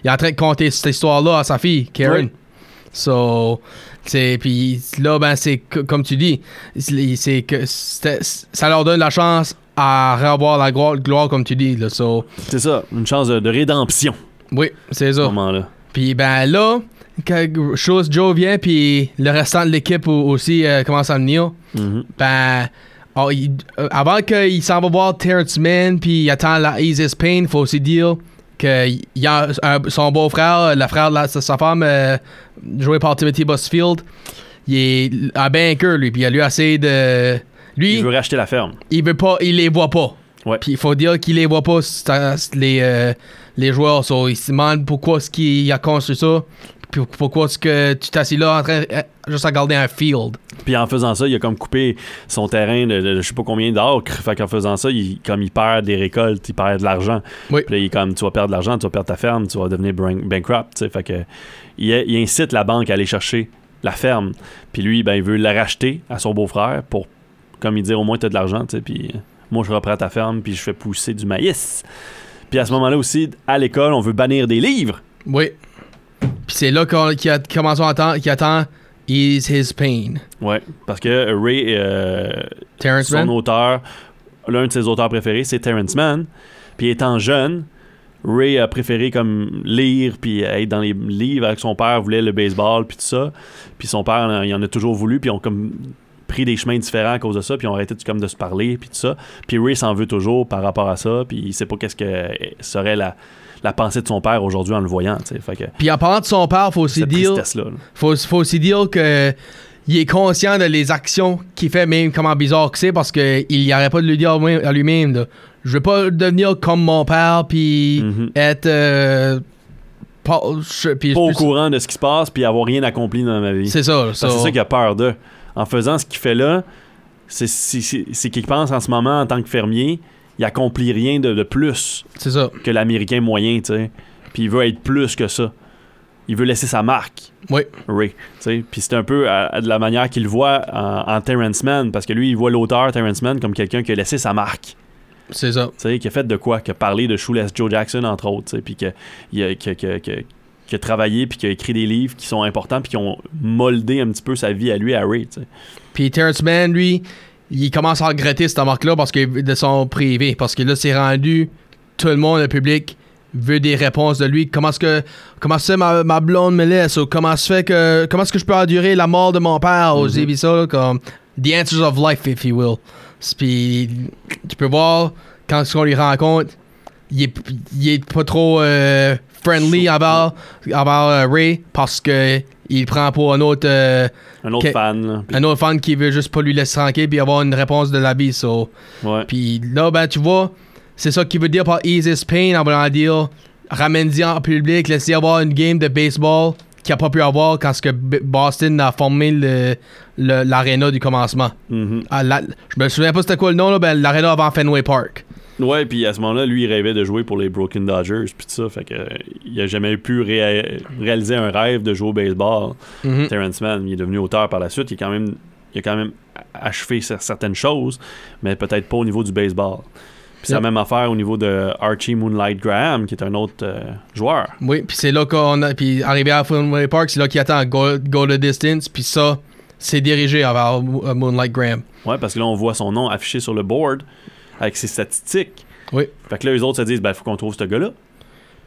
Speaker 1: il est en train de conter cette histoire-là à sa fille, Karen.
Speaker 2: Ouais.
Speaker 1: So, puis là, ben, c'est comme tu dis, c'est que ça leur donne la chance à revoir la gloire, gloire, comme tu dis. Là, so,
Speaker 2: C'est ça, une chance de, de rédemption
Speaker 1: oui, c'est
Speaker 2: ce
Speaker 1: ça. Puis ben là, quand Chose Joe vient, puis le restant de l'équipe au- aussi euh, commence à venir.
Speaker 2: Mhm.
Speaker 1: Ben, oh, il- euh, avant qu'il s'en va voir Terrence Mann, puis il attend la Easiest Pain, faut aussi dire que il y a un- son beau-frère, le frère de la- sa femme, euh, joué par Timothy Busfield, il est un banker, lui, puis il a lui assez de. Lui,
Speaker 2: Il veut racheter la ferme.
Speaker 1: il veut pas, il les voit pas.
Speaker 2: Ouais.
Speaker 1: Puis il faut dire qu'il les voit pas, les, euh, les joueurs. So, il se demande pourquoi est-ce qu'il a construit ça. Puis pourquoi est-ce que tu t'assis là en train euh, juste à garder un field.
Speaker 2: Puis en faisant ça, il a comme coupé son terrain de, de- je sais pas combien d'acres. Fait qu'en faisant ça, il, comme il perd des récoltes, il perd de l'argent.
Speaker 1: Oui.
Speaker 2: Puis là, il est comme tu vas perdre de l'argent, tu vas perdre ta ferme, tu vas devenir bankrupt. Fait que il, il incite la banque à aller chercher la ferme. Puis lui, ben, il veut la racheter à son beau-frère pour, comme il dit, au moins tu as de l'argent. tu sais. Puis euh, moi, je reprends ta ferme, puis je fais pousser du maïs. Puis à ce moment-là aussi, à l'école, on veut bannir des livres.
Speaker 1: Oui. Puis c'est là qu'on- qu'il a commencé à attendre, qu'il attend Ease His Pain.
Speaker 2: Ouais, parce que Ray, euh,
Speaker 1: Terrence
Speaker 2: son
Speaker 1: Mann?
Speaker 2: auteur, l'un de ses auteurs préférés, c'est Terrence Mann. Puis étant jeune, Ray a préféré comme lire puis être dans les livres avec son père, voulait le baseball puis tout ça. Puis son père, il en a toujours voulu, puis ils ont comme pris des chemins différents à cause de ça, puis ils ont arrêté de, comme de se parler puis tout ça. Puis Ray s'en veut toujours par rapport à ça, puis il sait pas qu'est-ce que serait la, la pensée de son père aujourd'hui en le voyant. Fait que
Speaker 1: Puis en parlant de son père, faut aussi dire,
Speaker 2: là.
Speaker 1: faut, faut aussi dire que il est conscient de les actions qu'il fait, même comment bizarre que c'est, parce qu'il n'y arrête pas de le dire à lui-même. Je veux pas devenir comme mon père, puis
Speaker 2: Mhm.
Speaker 1: être. euh, pas, je- puis-
Speaker 2: Pas au courant de ce qui se passe, puis avoir rien accompli dans ma vie.
Speaker 1: C'est ça.
Speaker 2: C'est ça qu'il a peur de. En faisant ce qu'il fait là, c'est qu'il pense en ce moment en tant que fermier, il accomplit rien de, de plus
Speaker 1: ça.
Speaker 2: que l'Américain moyen, tu sais. Puis il veut être plus que ça. Il veut laisser sa marque,
Speaker 1: Oui.
Speaker 2: Ray. Puis c'est un peu à- à de la manière qu'il voit en, en Terrence Mann, parce que lui, il voit l'auteur Terrence Mann comme quelqu'un qui a laissé sa marque.
Speaker 1: C'est ça.
Speaker 2: Tu sais, qui a fait de quoi Qui a parlé de Shoeless Joe Jackson, entre autres, tu sais, puis que- que- que- que- qui a travaillé, puis qui a écrit des livres qui sont importants, puis qui ont moldé un petit peu sa vie à lui, à Ray.
Speaker 1: Puis Terrence Mann, lui, il commence à regretter cette marque-là parce que de son privé. Parce que là, c'est rendu, tout le monde, le public, veut des réponses de lui. Comment est-ce que, comment c'est ma, ma blonde me laisse? Ou comment se fait que, comment est-ce que je peux endurer la mort de mon père?
Speaker 2: Mhm.
Speaker 1: mm ça, là, comme, the answers of life, if you will. Puis, tu peux voir, quand on lui rencontre, il est, il est pas trop euh, friendly envers, envers euh, Ray parce que il prend pour un autre. euh,
Speaker 2: Un autre
Speaker 1: Que-
Speaker 2: fan. là.
Speaker 1: Un autre fan qui veut juste pas lui laisser tranquille puis avoir une réponse de la vie. So.
Speaker 2: ouais.
Speaker 1: Puis là, ben, tu vois, c'est ça qu'il veut dire par ease his pain en voulant dire ramène-y en public, laissez avoir une game de baseball qu'il a pas pu avoir quand ce que Boston a formé le- le- l'aréna du commencement. Ah, la- je me souviens pas c'était quoi le nom, là, ben, l'aréna avant Fenway Park.
Speaker 2: Ouais, puis à ce moment-là, lui, il rêvait de jouer pour les Broken Dodgers, puis tout ça. Fait que, euh, il a jamais pu réa- réaliser un rêve de jouer au baseball.
Speaker 1: Mhm.
Speaker 2: Terrence Mann, il est devenu auteur par la suite. Il, est quand même, il a quand même achevé cer- certaines choses, mais peut-être pas au niveau du baseball. Puis c'est
Speaker 1: Yep.
Speaker 2: la même affaire au niveau de Archie Moonlight Graham, qui est un autre euh, joueur.
Speaker 1: Oui, puis c'est là qu'on a. Puis arrivé à Fenway Park, c'est là qu'il attend go, go the distance. Puis ça, s'est dirigé vers Moonlight Graham.
Speaker 2: Ouais, parce que là, on voit son nom affiché sur le board avec ses statistiques.
Speaker 1: Oui.
Speaker 2: Fait que là, les autres se disent, ben, faut qu'on trouve ce gars-là.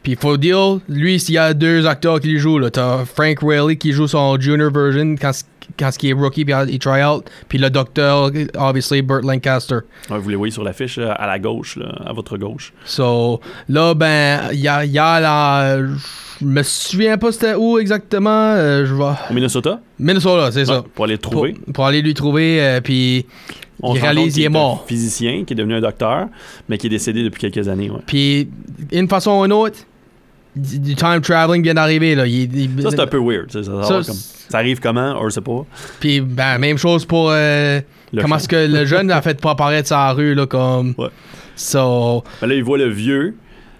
Speaker 1: Puis faut dire, lui, s'il y a deux acteurs qui le jouent, là, t'as Frank Rayleigh qui joue son junior version quand, quand il est rookie, puis il try out, puis le docteur, obviously, Burt Lancaster.
Speaker 2: Ouais, vous les voyez sur l'affiche là, à la gauche, là, à votre gauche.
Speaker 1: So, là, ben, il y a, y a la. Je me souviens pas c'était où exactement. euh, je vais.
Speaker 2: Au Minnesota,
Speaker 1: Minnesota, c'est
Speaker 2: Ouais,
Speaker 1: ça.
Speaker 2: pour aller le
Speaker 1: Pour,
Speaker 2: trouver.
Speaker 1: pour aller lui trouver, euh, puis
Speaker 2: On
Speaker 1: il réalise qu'il est
Speaker 2: un
Speaker 1: mort.
Speaker 2: physicien qui est devenu un docteur, mais qui est décédé depuis quelques années. Ouais.
Speaker 1: Puis, d'une façon ou une autre, du time traveling vient d'arriver, là. Il- il-
Speaker 2: Ça, c'est un peu weird. Ça, ça,
Speaker 1: Ça,
Speaker 2: va comme- ça arrive comment, on le sait pas.
Speaker 1: Puis, ben, même chose pour. euh, comment est-ce que le <laughs> jeune a fait pas apparaître sur la rue, là, comme.
Speaker 2: Ouais.
Speaker 1: So.
Speaker 2: Ben là, il voit le vieux,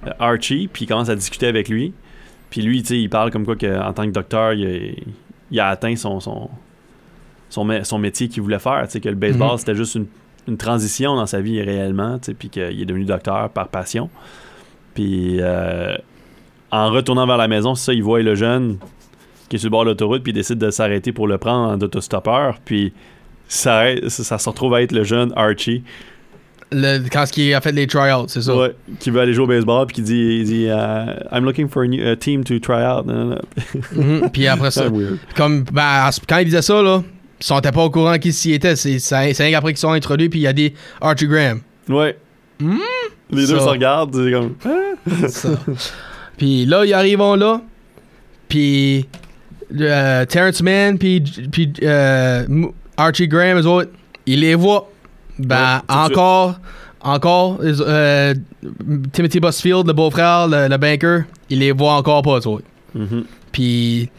Speaker 2: euh, Archie, puis il commence à discuter avec lui. Puis lui, tu sais, il parle comme quoi qu'en tant que docteur, il a, il a atteint son, son, son, son métier qu'il voulait faire. Tu sais, que le baseball,
Speaker 1: Mhm.
Speaker 2: c'était juste une, une transition dans sa vie réellement, tu sais, puis qu'il est devenu docteur par passion. Puis euh, en retournant vers la maison, c'est ça, il voit le jeune qui est sur le bord de l'autoroute, puis il décide de s'arrêter pour le prendre en autostoppeur. Puis ça, ça, se retrouve à être le jeune Archie.
Speaker 1: Le, quand il a fait les tryouts, c'est ça?
Speaker 2: Ouais, qui veut aller jouer au baseball puis qui dit, il dit euh, I'm looking for a, new, a team to try out.
Speaker 1: Mhm. Puis après <laughs> ça, comme ben, quand il disait ça, là, sont pas au courant qui s'y était. C'est rien qu'après qu'ils sont introduits, puis il y a des Archie Graham.
Speaker 2: Ouais.
Speaker 1: Hmm?
Speaker 2: Les deux se regardent, c'est comme. <laughs>
Speaker 1: Ça. puis là, ils arrivent là, puis euh, Terrence Mann, puis puis, euh, Archie Graham, eux autres, ils les voient. Ben,
Speaker 2: Ouais,
Speaker 1: encore, encore, euh, Timothy Busfield, le beau-frère, le, le banker, il les voit encore pas, eux autres.
Speaker 2: Mhm.
Speaker 1: Puis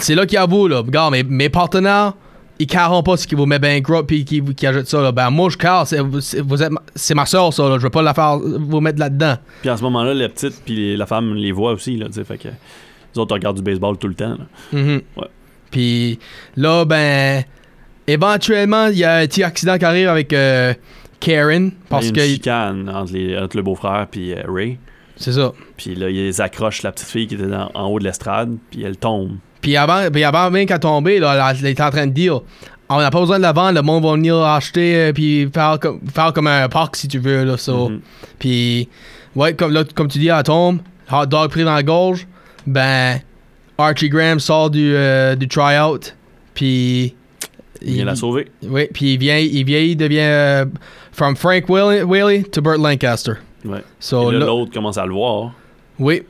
Speaker 1: c'est là qu'il avoue, là. Regarde, mes, mes partenaires, ils carrent pas ce qui vous met bankrupt puis qui, qui achètent ça, là. Ben, moi, je carre. C'est, vous êtes ma- c'est ma soeur, ça, là. Je veux pas la faire vous mettre là-dedans.
Speaker 2: Puis à ce moment-là, la petite puis la femme les voit aussi, là, fait que les autres regardent du baseball tout le temps. là.
Speaker 1: Mhm.
Speaker 2: Ouais.
Speaker 1: Puis là, ben, éventuellement, il y a un petit accident qui arrive avec euh, Karen.
Speaker 2: Il
Speaker 1: Parce
Speaker 2: y a
Speaker 1: que.
Speaker 2: une chicane entre, les- entre le beau-frère puis euh, Ray.
Speaker 1: C'est ça.
Speaker 2: Puis là, ils accrochent la petite fille qui était dans- en haut de l'estrade, puis elle tombe.
Speaker 1: Puis avant, puis avant même qu'elle tombe, là, elle était en train de dire on n'a pas besoin de la vendre, le monde va venir acheter euh, puis faire comme, faire comme un parc si tu veux. Là, so.
Speaker 2: Mhm.
Speaker 1: Puis, ouais, comme, là, comme tu dis, elle tombe, hot dog pris dans la gorge. Ben, Archie Graham sort du, euh, du tryout. Puis.
Speaker 2: Il vient la sauver.
Speaker 1: Oui, puis il vient, il vient, il devient. euh, from Frank Whaley, to Burt Lancaster.
Speaker 2: Ouais.
Speaker 1: So,
Speaker 2: Et là, l'autre commence à le voir.
Speaker 1: oui.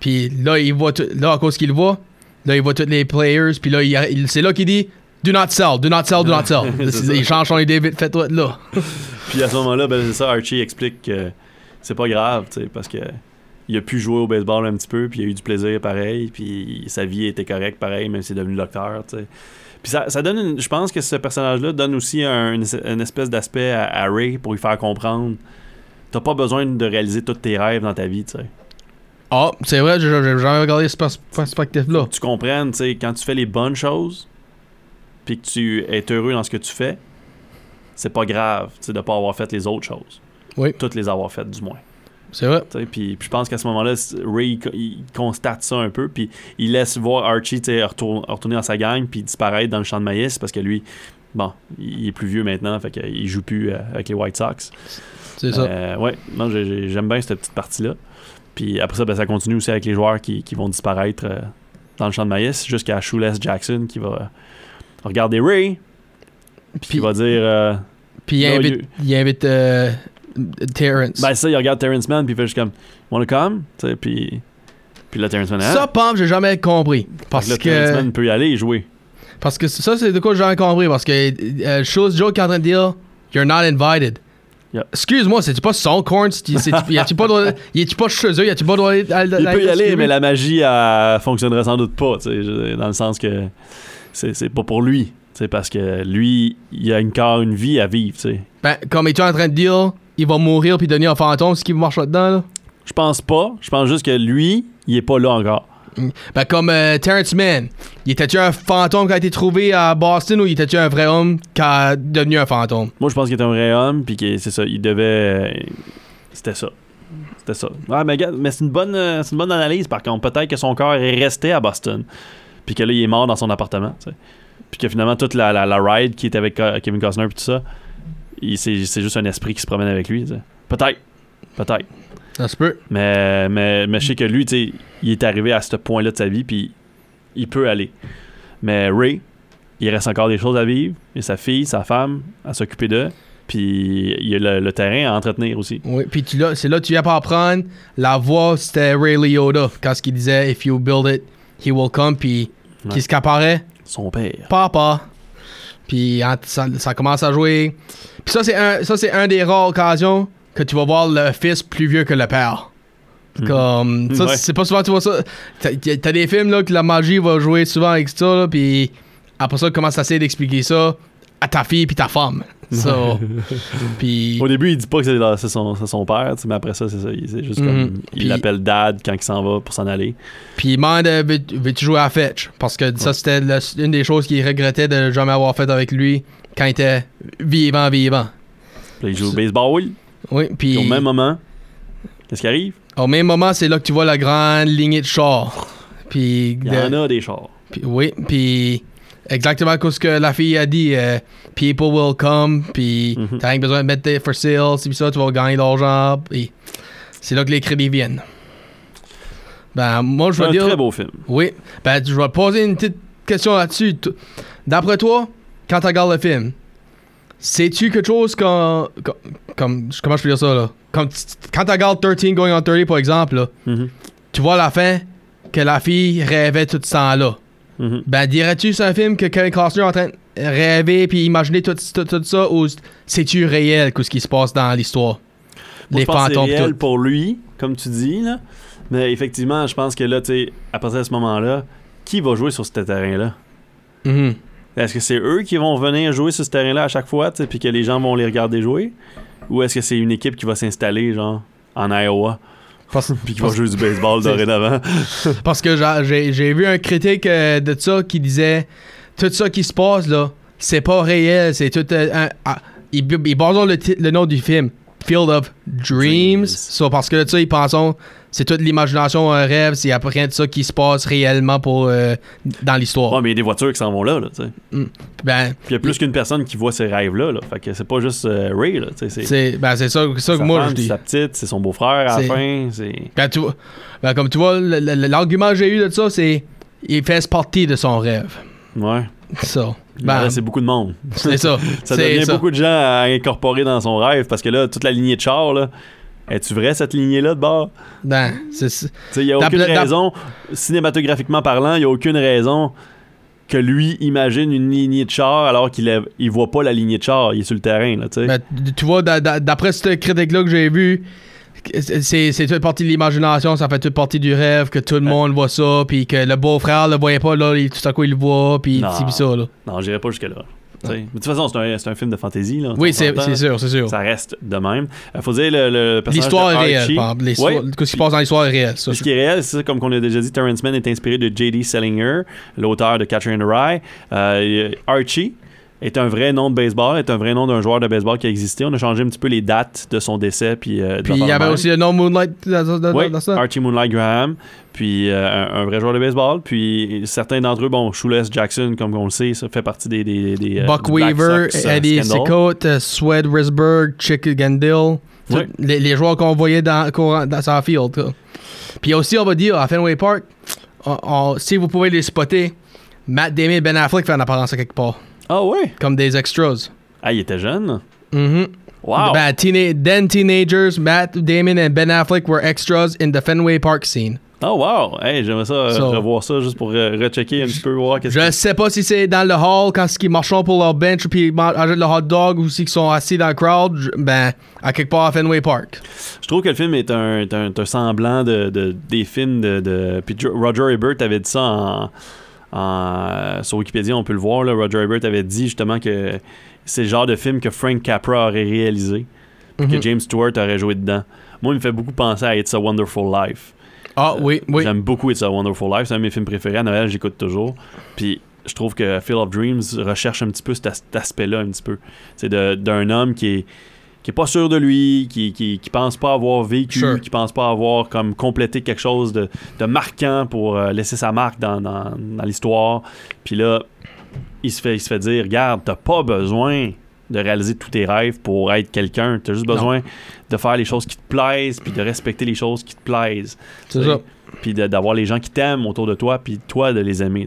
Speaker 1: Puis là, il voit tout- là, à cause qu'il le voit, là, il voit tous les players. Puis là, il, c'est là qu'il dit Do not sell, do not sell, do not sell. Il change son idée vite fait, toi, là. <laughs>
Speaker 2: Puis à ce moment-là, ben, c'est ça, Archie explique que c'est pas grave, parce que il a pu jouer au baseball un petit peu, puis il a eu du plaisir pareil, puis sa vie était correcte pareil, même s'il est devenu docteur, tu sais. Puis ça, ça donne, une- je pense que ce personnage-là donne aussi un, une, une espèce d'aspect à, à Ray pour lui faire comprendre. T'as pas besoin de réaliser tous tes rêves dans ta vie, tu sais.
Speaker 1: Ah, c'est vrai, j'ai jamais regardé ce pers- perspective-là.
Speaker 2: Tu comprennes, tu sais, quand tu fais les bonnes choses, puis que tu es heureux dans ce que tu fais, c'est pas grave, tu sais, de pas avoir fait les autres choses.
Speaker 1: Oui.
Speaker 2: Toutes les avoir faites, du moins.
Speaker 1: C'est vrai.
Speaker 2: Puis, je pense qu'à ce moment-là, Ray il, co- il constate ça un peu, puis il laisse voir Archie tu sais, retour- retourner dans sa gang, puis disparaître dans le champ de maïs, parce que lui, bon, il est plus vieux maintenant, fait qu'il joue plus euh, avec les White Sox.
Speaker 1: C'est ça.
Speaker 2: Euh, ouais, non, j'aime bien cette petite partie-là. Puis après ça, ben, ça continue aussi avec les joueurs qui, qui vont disparaître euh, dans le champ de maïs, jusqu'à Shoeless Jackson qui va regarder Ray, puis
Speaker 1: Puis-
Speaker 2: va dire. euh,
Speaker 1: Puis il invite, il invite euh, Terrence.
Speaker 2: ben ça, il regarde Terrence Mann, puis il fait juste comme Wanna come? Puis, puis là, Terrence Mann, hein?
Speaker 1: ça, Pam, j'ai jamais compris. Parce
Speaker 2: que là, Terrence. Mann peut y aller et jouer.
Speaker 1: Parce que ça, c'est de quoi j'ai jamais compris. Parce que chose Joe qui est en train de dire You're not invited.
Speaker 2: Yeah.
Speaker 1: Excuse-moi, c'est-tu pas son corn? Y a-tu pas droit. Y a-tu pas chez eux? Y a-tu pas droit d'aller
Speaker 2: Il peut y aller, mais la magie, elle fonctionnerait sans doute pas, tu dans le sens que c'est pas pour lui. tu Parce que lui, il a encore une vie à vivre. tu sais.
Speaker 1: Ben, comme es-tu en train de dire Il va mourir puis devenir un fantôme, ce qui marche là-dedans, là?
Speaker 2: Je pense pas. Je pense juste que lui, il est pas là encore.
Speaker 1: Ben, comme euh, Terrence Mann. Il était-tu un fantôme qui a été trouvé à Boston ou il était-tu un vrai homme qui a devenu un fantôme?
Speaker 2: Moi, je pense qu'il est un vrai homme, puis c'est ça. Il devait. euh, C'était ça. C'était ça. Ouais, mais, mais c'est une, bonne, euh, une bonne analyse, par contre. Peut-être que son corps est resté à Boston, puis que là, il est mort dans son appartement. Puis que finalement, toute la, ride qui était avec Kevin Costner et tout ça, il- c'est juste un esprit qui se promène avec lui. Peut-être. Peut-être.
Speaker 1: Ça se peut.
Speaker 2: Mais, mais, mais je sais que lui, tu sais, il est arrivé à ce point-là de sa vie, puis il peut aller. Mais Ray, il reste encore des choses à vivre. Il y a sa fille, sa femme à s'occuper d'eux. Puis il y a le, le terrain à entretenir aussi.
Speaker 1: Oui, puis c'est là que tu viens pas apprendre. La voix, c'était Ray Liotta. Quand ce qu'il disait, If you build it, he will come. Puis
Speaker 2: Ouais.
Speaker 1: qui qu'apparaît
Speaker 2: Son père.
Speaker 1: Papa. Puis hein, ça, ça commence à jouer. Puis ça, c'est un, ça, c'est un des rares occasions que tu vas voir le fils plus vieux que le père. Comme, ça,
Speaker 2: Ouais.
Speaker 1: c'est pas souvent tu vois ça. T'as, des films là, que la magie va jouer souvent avec ça, puis après ça, tu commences à essayer d'expliquer ça à ta fille puis ta femme. So, <laughs>
Speaker 2: Au début, il dit pas que c'est son, père, mais après ça, c'est ça. C'est juste comme.
Speaker 1: Puis-
Speaker 2: Il l'appelle Dad quand il s'en va pour s'en aller.
Speaker 1: Puis il demande euh, veux- veux-tu jouer à Fetch? Parce que ça, c'était une des choses qu'il regrettait de jamais avoir fait avec lui quand il était vivant, vivant.
Speaker 2: Puis il joue au baseball.
Speaker 1: Oui, puis
Speaker 2: au même moment, qu'est-ce qui arrive?
Speaker 1: au même moment, c'est là que tu vois la grande lignée de chars. Puis,
Speaker 2: Il y
Speaker 1: de-
Speaker 2: en a des chars.
Speaker 1: puis- oui, puis exactement ce que la fille a dit. euh, people will come, puis
Speaker 2: Mhm.
Speaker 1: t'as rien besoin de mettre des for sale, si ça, tu vas gagner de l'argent. Puis c'est là que les crédits viennent. Ben, moi, je
Speaker 2: C'est
Speaker 1: vais
Speaker 2: un
Speaker 1: dire.
Speaker 2: très beau film.
Speaker 1: Oui. Ben, je vais te poser une petite question là-dessus. D'après toi, quand tu regardes le film, sais-tu quelque chose comme, comme, comme- Comment je peux dire ça, là? Comme, quand tu regardes 13 Going on 30, par exemple, là,
Speaker 2: Mhm.
Speaker 1: tu vois à la fin que la fille rêvait tout ce temps-là.
Speaker 2: Mhm.
Speaker 1: Ben, dirais-tu c'est un film que Kevin Costner est en train de rêver puis imaginer tout, tout, tout ça ou c'est-tu réel que ce qui se passe dans l'histoire? Les
Speaker 2: je pense
Speaker 1: fantômes
Speaker 2: c'est réel
Speaker 1: tout.
Speaker 2: pour lui, comme tu dis, là. Mais effectivement, je pense que là, tu sais, à partir de ce moment-là, qui va jouer sur ce terrain-là?
Speaker 1: Mhm.
Speaker 2: Est-ce que c'est eux qui vont venir jouer sur ce terrain-là à chaque fois, puis que les gens vont les regarder jouer? Ou est-ce que c'est une équipe qui va s'installer, genre, en Iowa, <laughs>
Speaker 1: Parce-
Speaker 2: puis qui va jouer du baseball <laughs> dorénavant? <laughs>
Speaker 1: Parce que j'a- j'ai vu un critique euh, de ça qui disait tout ça qui se passe là, c'est pas réel, c'est tout euh, un- ah, il, il base sur le, titre- le nom du film, Field of Dreams. So, parce que de ça ils pensent c'est toute l'imagination un rêve, c'est après rien de ça qui se passe réellement pour euh, dans l'histoire.
Speaker 2: Ouais, mais il y a des voitures qui s'en vont là, là, tu sais.
Speaker 1: Ben
Speaker 2: Puis il y a plus qu'une personne qui voit ces rêves-là, là. Fait que c'est pas juste euh, Ray, là, tu sais. C'est
Speaker 1: c'est ben c'est ça, ça que moi je dis.
Speaker 2: sa petite, c'est son beau-frère à la
Speaker 1: C'est-
Speaker 2: fin, c'est...
Speaker 1: Ben, tu vois- ben, comme tu vois, l'argument que j'ai eu de ça, c'est il fait partie de son rêve.
Speaker 2: Ouais.
Speaker 1: Ça.
Speaker 2: Ben, c'est beaucoup de monde.
Speaker 1: c'est ça. <laughs>
Speaker 2: Ça devient
Speaker 1: ça.
Speaker 2: beaucoup de gens à incorporer dans son rêve parce que là, toute la lignée de chars, là, es-tu vrai cette lignée-là de bord?
Speaker 1: Ben, c'est
Speaker 2: il n'y a aucune raison, cinématographiquement parlant, il n'y a aucune raison que lui imagine une lignée de chars alors qu'il a- il voit pas la lignée de chars, il est sur le terrain, là.
Speaker 1: Ben, tu- vois, d'a- d'a- d'après cette critique-là que j'ai vu, c'est toute partie de l'imagination, ça fait toute partie du rêve, que tout le monde voit ça, puis que le beau-frère le voyait pas, là, il- tout à coup il le voit, puis ça, là.
Speaker 2: Non, j'irai pas jusque-là. Mais de toute façon, c'est un, un film de fantasy, là.
Speaker 1: Oui, c'est sûr, c'est sûr.
Speaker 2: Ça reste de même. Il faut dire, le, le personnage
Speaker 1: L'histoire est réelle, par exemple. L'histoire-
Speaker 2: Ouais.
Speaker 1: Ce qui se passe dans l'histoire est réel, ça.
Speaker 2: Ce qui est réel, c'est comme on a déjà dit, Terrence Mann est inspiré de J.D. Salinger, l'auteur de Catcher in the Rye. Euh, Archie est un vrai nom de baseball, est un vrai nom d'un joueur de baseball qui a existé. On a changé un petit peu les dates de son décès. Puis, euh,
Speaker 1: Puis il y avait
Speaker 2: même.
Speaker 1: aussi le nom Moonlight dans, dans- dans-
Speaker 2: Oui,
Speaker 1: dans ça.
Speaker 2: Archie Moonlight Graham, puis euh, un, un vrai joueur de baseball. Puis certains d'entre eux, bon, Shoeless Jackson, comme on le sait, ça fait partie des. des, des, euh,
Speaker 1: Buck Weaver,
Speaker 2: Sox,
Speaker 1: Eddie euh, Swed Risberg, Chick Gandil. Les, les joueurs qu'on voyait dans, dans sa field. quoi. Puis aussi, on va dire, à Fenway Park, on- on- si vous pouvez les spotter, Matt Damon et Ben Affleck fait une apparence à quelque part,
Speaker 2: Ah ouais?
Speaker 1: comme des extras.
Speaker 2: Ah, il était jeune.
Speaker 1: Mhm.
Speaker 2: Wow!
Speaker 1: Ben, teena- then teenagers, Matt Damon and Ben Affleck were extras in the Fenway Park scene.
Speaker 2: Oh wow! Hey, j'aimerais ça euh,
Speaker 1: So-
Speaker 2: revoir ça juste pour euh, rechecker un petit peu, voir qu'est-ce
Speaker 1: Je
Speaker 2: que...
Speaker 1: sais pas si c'est dans le hall quand ils marchent pour leur bench puis ils mangent le hot dog ou si ils sont assis dans le crowd. je- Ben, à quelque part à Fenway Park.
Speaker 2: Je trouve que le film est un, est un, est un semblant de, de- des films de... de... Puis Jo- Roger Ebert avait dit ça en, en- sur Wikipédia, on peut le voir. Là, Roger Ebert avait dit justement que c'est le genre de film que Frank Capra aurait réalisé, puis
Speaker 1: Mhm.
Speaker 2: que James Stewart aurait joué dedans. Moi, il me fait beaucoup penser à It's a Wonderful Life.
Speaker 1: Ah oui, oui.
Speaker 2: J'aime beaucoup It's a Wonderful Life. C'est un de mes films préférés. À Noël, j'écoute toujours. Puis je trouve que Field of Dreams recherche un petit peu cet, as- cet aspect-là, un petit peu. C'est d'un homme qui est, qui est pas sûr de lui, qui, qui, qui pense pas avoir vécu,
Speaker 1: Sure.
Speaker 2: qui pense pas avoir comme complété quelque chose de, de marquant pour euh, laisser sa marque dans, dans, dans l'histoire. Puis là, il se fait, il se fait dire Regarde, t'as pas besoin de réaliser tous tes rêves pour être quelqu'un. T'as juste
Speaker 1: Non.
Speaker 2: besoin de faire les choses qui te plaisent, puis de respecter les choses qui te plaisent.
Speaker 1: C'est ça.
Speaker 2: Puis d'avoir les gens qui t'aiment autour de toi, puis toi de les aimer.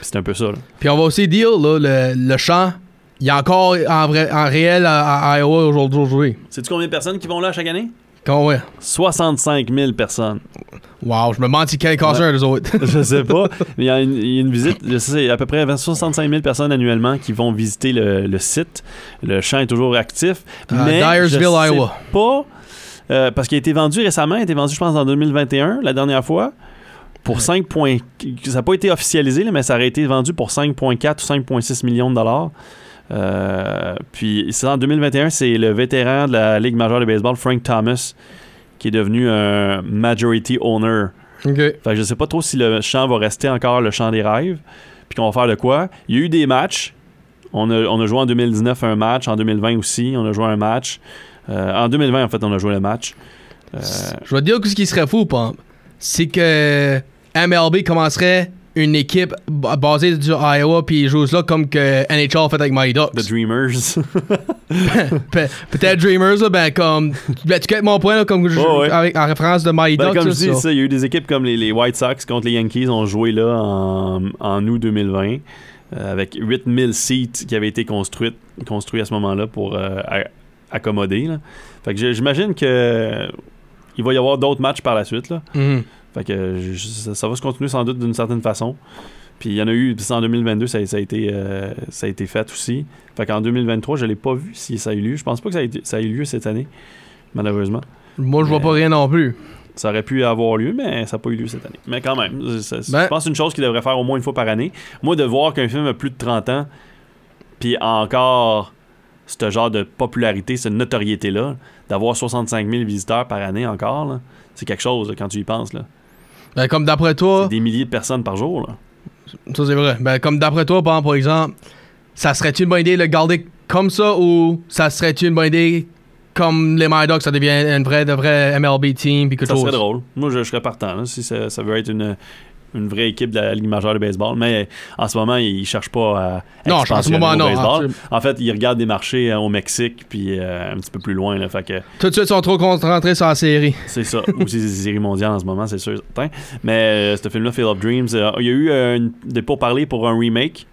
Speaker 2: C'est un peu ça.
Speaker 1: Puis on va aussi dire, là, le, le chant, il y a encore en, vrai, en réel à, à Iowa aujourd'hui. aujourd'hui.
Speaker 2: Sais-tu combien de personnes qui vont là chaque année?
Speaker 1: Ouais?
Speaker 2: 65 000 personnes.
Speaker 1: Wow, je me demande si Ken Costner
Speaker 2: Ouais.
Speaker 1: des autres. <laughs>
Speaker 2: je sais pas. <laughs> Mais il y, a une- il y a une visite, je sais, à peu près 65 000 personnes annuellement qui vont visiter le, le site. Le champ est toujours actif.
Speaker 1: À
Speaker 2: mais
Speaker 1: Dyersville,
Speaker 2: je sais
Speaker 1: Iowa.
Speaker 2: pas, euh, parce qu'il a été vendu récemment, il a été vendu, je pense, en 2021, la dernière fois. Pour 5 points. Ça n'a pas été officialisé, là, mais ça aurait été vendu pour 5,4 ou 5,6 millions de dollars. Euh, puis c'est en 2021, c'est le vétéran de la Ligue majeure de baseball, Frank Thomas, qui est devenu un majority owner.
Speaker 1: OK.
Speaker 2: Fait que je sais pas trop si le champ va rester encore le champ des rêves, puis qu'on va faire de quoi. Il y a eu des matchs. On a, on a joué en 2019 un match, en 2020 aussi, on a joué un match. Euh, en 2020, en fait, on a joué le match. Euh,
Speaker 1: Je vais te dire ce qui serait fou, Pomp. C'est que MLB commencerait une équipe basée du Iowa puis ils jouent là comme que NHL fait avec Mighty Ducks.
Speaker 2: The Dreamers. <laughs>
Speaker 1: Pe- Peut-être Dreamers, là, ben comme. Ben, tu captes mon point, là, comme je-
Speaker 2: ouais.
Speaker 1: avec, en référence de Mighty
Speaker 2: Ben,
Speaker 1: Ducks.
Speaker 2: comme
Speaker 1: là,
Speaker 2: je dis,
Speaker 1: ça.
Speaker 2: il y a eu des équipes comme les, les White Sox contre les Yankees ont joué là en, en août 2020 euh, avec 8000 seats qui avaient été construites, construits à ce moment-là pour euh, accommoder. là. Fait que j'imagine que il va y avoir d'autres matchs par la suite. Là.
Speaker 1: Mhm.
Speaker 2: Fait que je- je- ça, ça va se continuer sans doute d'une certaine façon. Puis il y en a eu, en 2022, ça, ça a été, euh, ça a été fait aussi. Fait qu'en 2023, je l'ai pas vu si ça a eu lieu. Je pense pas que ça a, été- ça a eu lieu cette année, malheureusement.
Speaker 1: Moi, je vois
Speaker 2: Mais-
Speaker 1: pas rien non plus.
Speaker 2: Ça aurait pu avoir lieu, mais ça n'a pas eu lieu cette année. Mais quand même, ça-
Speaker 1: Ben-
Speaker 2: je pense que une chose qu'il devrait faire au moins une fois par année. Moi, de voir qu'un film a plus de 30 ans, puis encore ce genre de popularité, cette notoriété-là, d'avoir 65 000 visiteurs par année encore, c'est quelque chose quand tu y penses. Là.
Speaker 1: Ben, comme d'après toi,
Speaker 2: C'est des milliers de personnes par jour. Là.
Speaker 1: ça c'est vrai. Ben, comme d'après toi, par exemple, ça serait-tu une bonne idée de le garder comme ça ou ça serait-tu une bonne idée comme les Mighty Ducks, ça devient une vraie, de vraie MLB team puis
Speaker 2: Ça
Speaker 1: chose?
Speaker 2: serait drôle. Moi, je, je serais partant là, si ça, ça veut être une, une vraie équipe de la Ligue majeure de baseball. Mais en ce moment, ils ne cherchent pas à
Speaker 1: Non, en ce
Speaker 2: expansionner
Speaker 1: moment, non.
Speaker 2: baseball.
Speaker 1: En-
Speaker 2: fait, ils regardent des marchés euh, au Mexique puis euh, un petit peu plus loin. Là, fait que
Speaker 1: Tout de suite, ils sont trop concentrés sur la série.
Speaker 2: c'est ça. Ou c'est des séries mondiales en ce moment, c'est sûr. certain. Mais euh, ce film-là, Field of Dreams, euh, il y a eu une- des pourparlers pour un remake.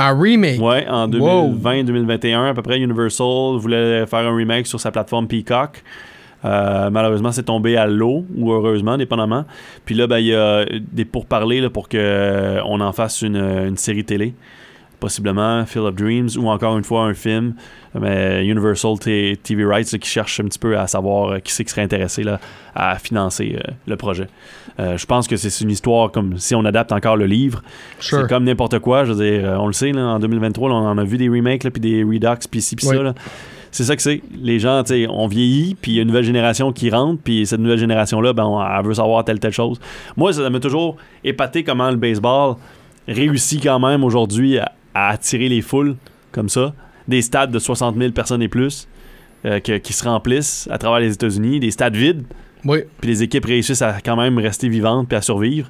Speaker 1: Un remake?
Speaker 2: Ouais, en
Speaker 1: Wow.
Speaker 2: 2020-2021, à peu près, Universal voulait faire un remake sur sa plateforme Peacock. Euh, malheureusement, c'est tombé à l'eau, ou heureusement, dépendamment. Puis là, ben, il y a des pourparlers là, pour qu'on en fasse une, une série télé. Possiblement Field of Dreams, ou encore une fois un film. Mais Universal TV Rights là, qui cherche un petit peu à savoir euh, qui c'est qui serait intéressé là, à financer euh, le projet. Euh, je pense que c'est une histoire comme si on adapte encore le livre.
Speaker 1: Sure.
Speaker 2: C'est comme n'importe quoi. Je veux dire, euh, on le sait, là, en 2023, là, on en a vu des remakes, puis des redux, puis ci, puis
Speaker 1: Oui.
Speaker 2: ça. C'est ça que c'est. Les gens, tu sais, on vieillit, puis il y a une nouvelle génération qui rentre, puis cette nouvelle génération-là, ben, elle veut savoir telle, telle chose. Moi, ça m'a toujours épaté comment le baseball réussit quand même aujourd'hui à, attirer les foules comme ça. Des stades de 60 000 personnes et plus euh, qui se remplissent à travers les États-Unis, des stades vides
Speaker 1: Oui.
Speaker 2: puis les équipes réussissent à quand même rester vivantes puis à survivre.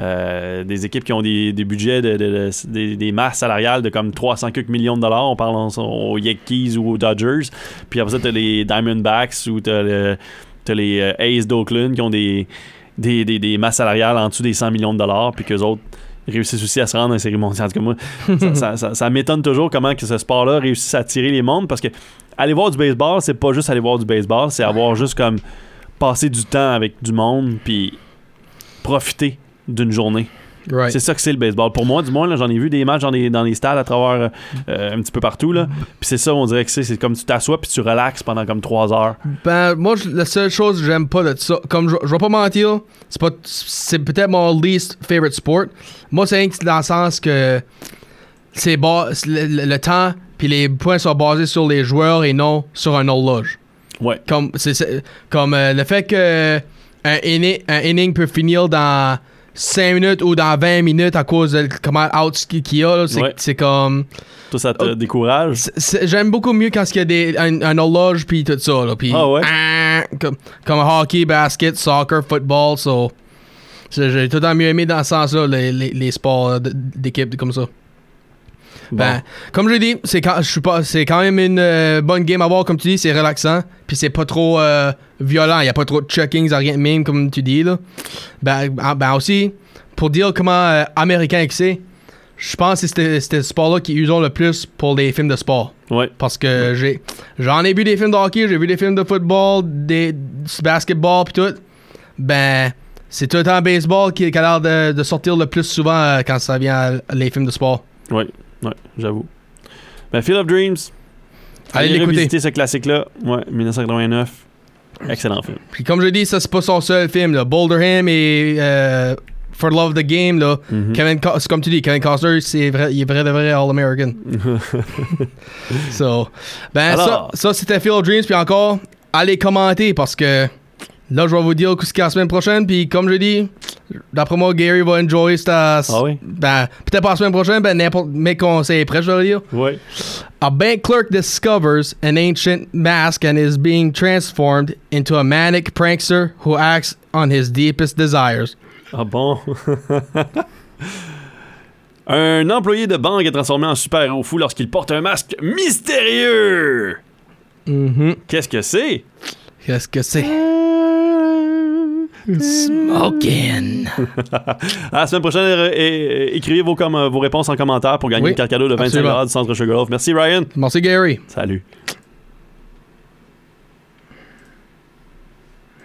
Speaker 2: Euh, des équipes qui ont des, des budgets, de, de- de- des, des masses salariales de comme 300 quelques millions de dollars. On parle en- aux Yankees ou aux Dodgers. Puis après ça, t'as les Diamondbacks ou t'as, le- t'as les euh, A's d'Oakland qui ont des, des, des, des masses salariales en dessous des 100 millions de dollars. Puis qu'eux autres réussissent aussi à se rendre dans les séries mondiales. En tout cas, moi, ça, <laughs> ça- ça- ça m'étonne toujours comment que ce sport-là réussisse à attirer les mondes parce que aller voir du baseball, c'est pas juste aller voir du baseball, c'est avoir juste comme passer du temps avec du monde puis profiter d'une journée.
Speaker 1: Right.
Speaker 2: C'est ça que c'est le baseball. Pour moi, du moins, j'en ai vu des matchs dans les, dans les stades à travers euh, un petit peu partout. Là. Puis c'est ça, on dirait que c'est, c'est comme tu t'assois puis tu relaxes pendant comme trois heures.
Speaker 1: Ben, moi, la seule chose que j'aime pas de ça, comme je, je vais pas mentir, c'est pas, c'est peut-être mon least favorite sport. Moi, c'est dans le sens que c'est bas, le, le- le temps puis les points sont basés sur les joueurs et non sur un horloge.
Speaker 2: Ouais.
Speaker 1: Comme, c'est, c'est- comme euh, le fait que un, inning, un inning peut finir dans 5 minutes ou dans 20 minutes à cause de comment out qu'il y a, là, c'est,
Speaker 2: Ouais.
Speaker 1: c'est comme.
Speaker 2: Tout ça te
Speaker 1: Oh.
Speaker 2: décourage?
Speaker 1: C'est- c'est- J'aime beaucoup mieux quand il y a des, un, un horloge puis tout ça. Là, puis,
Speaker 2: Ah ouais?
Speaker 1: ah, comme, comme hockey, basket, soccer, football. So, c'est- j'ai tout le temps mieux aimé dans ce sens-là, les, les, les sports d'équipe comme ça. Ben, comme je l'ai dit, c'est quand, je suis pas, c'est quand même une euh, bonne game à voir, comme tu dis, c'est relaxant, puis c'est pas trop euh, violent, il y a pas trop de checkings, rien de même, comme tu dis, là. Ben, ah, ben aussi, pour dire comment euh, américain que c'est, je pense que c'était c'était ce sport-là qui usent le plus pour les films de sport.
Speaker 2: Ouais.
Speaker 1: Parce que j'ai j'en ai vu des films de hockey, j'ai vu des films de football, des basketball puis tout. Ben c'est tout le temps baseball qui, qui a l'air de, de sortir le plus souvent quand ça vient à les films de sport.
Speaker 2: Ouais, ouais, j'avoue. Ben, Field of Dreams.
Speaker 1: Allez l'écouter.
Speaker 2: ce classique-là. Ouais, 1989. Excellent film.
Speaker 1: Puis comme je dis, ça c'est pas son seul film. Là. Boulderham et euh, For Love of the Game, là,
Speaker 2: Mhm.
Speaker 1: Kevin, Co- comme tu dis, Kevin Costner, c'est vrai, il est vrai de vrai All-American. <laughs> so, ben
Speaker 2: Alors.
Speaker 1: ça, ça c'était Field of Dreams. Puis encore, allez commenter parce que là, je vais vous dire ce qu'il y a la semaine prochaine. Puis comme je dis, d'après moi, Gary va enjoy cette.
Speaker 2: Ah oui?
Speaker 1: Ben, peut-être pas la semaine prochaine, ben n'importe. Mais qu'on c'est prêt, je vais dire.
Speaker 2: Ouais.
Speaker 1: A bank clerk discovers an ancient mask and is being transformed into a manic prankster who acts on his deepest desires.
Speaker 2: Ah bon? <laughs> un employé de banque est transformé en super-héros fou lorsqu'il porte un masque mystérieux.
Speaker 1: Mhm.
Speaker 2: Qu'est-ce que c'est?
Speaker 1: Qu'est-ce que c'est? Smoking. <laughs>
Speaker 2: À la semaine prochaine, euh, é- écrivez vos, com- vos réponses en commentaire pour gagner
Speaker 1: Oui,
Speaker 2: une carte cadeau de 25
Speaker 1: absolument.
Speaker 2: du Centre Sugarloaf. Merci Ryan.
Speaker 1: Merci, Gary.
Speaker 2: Salut.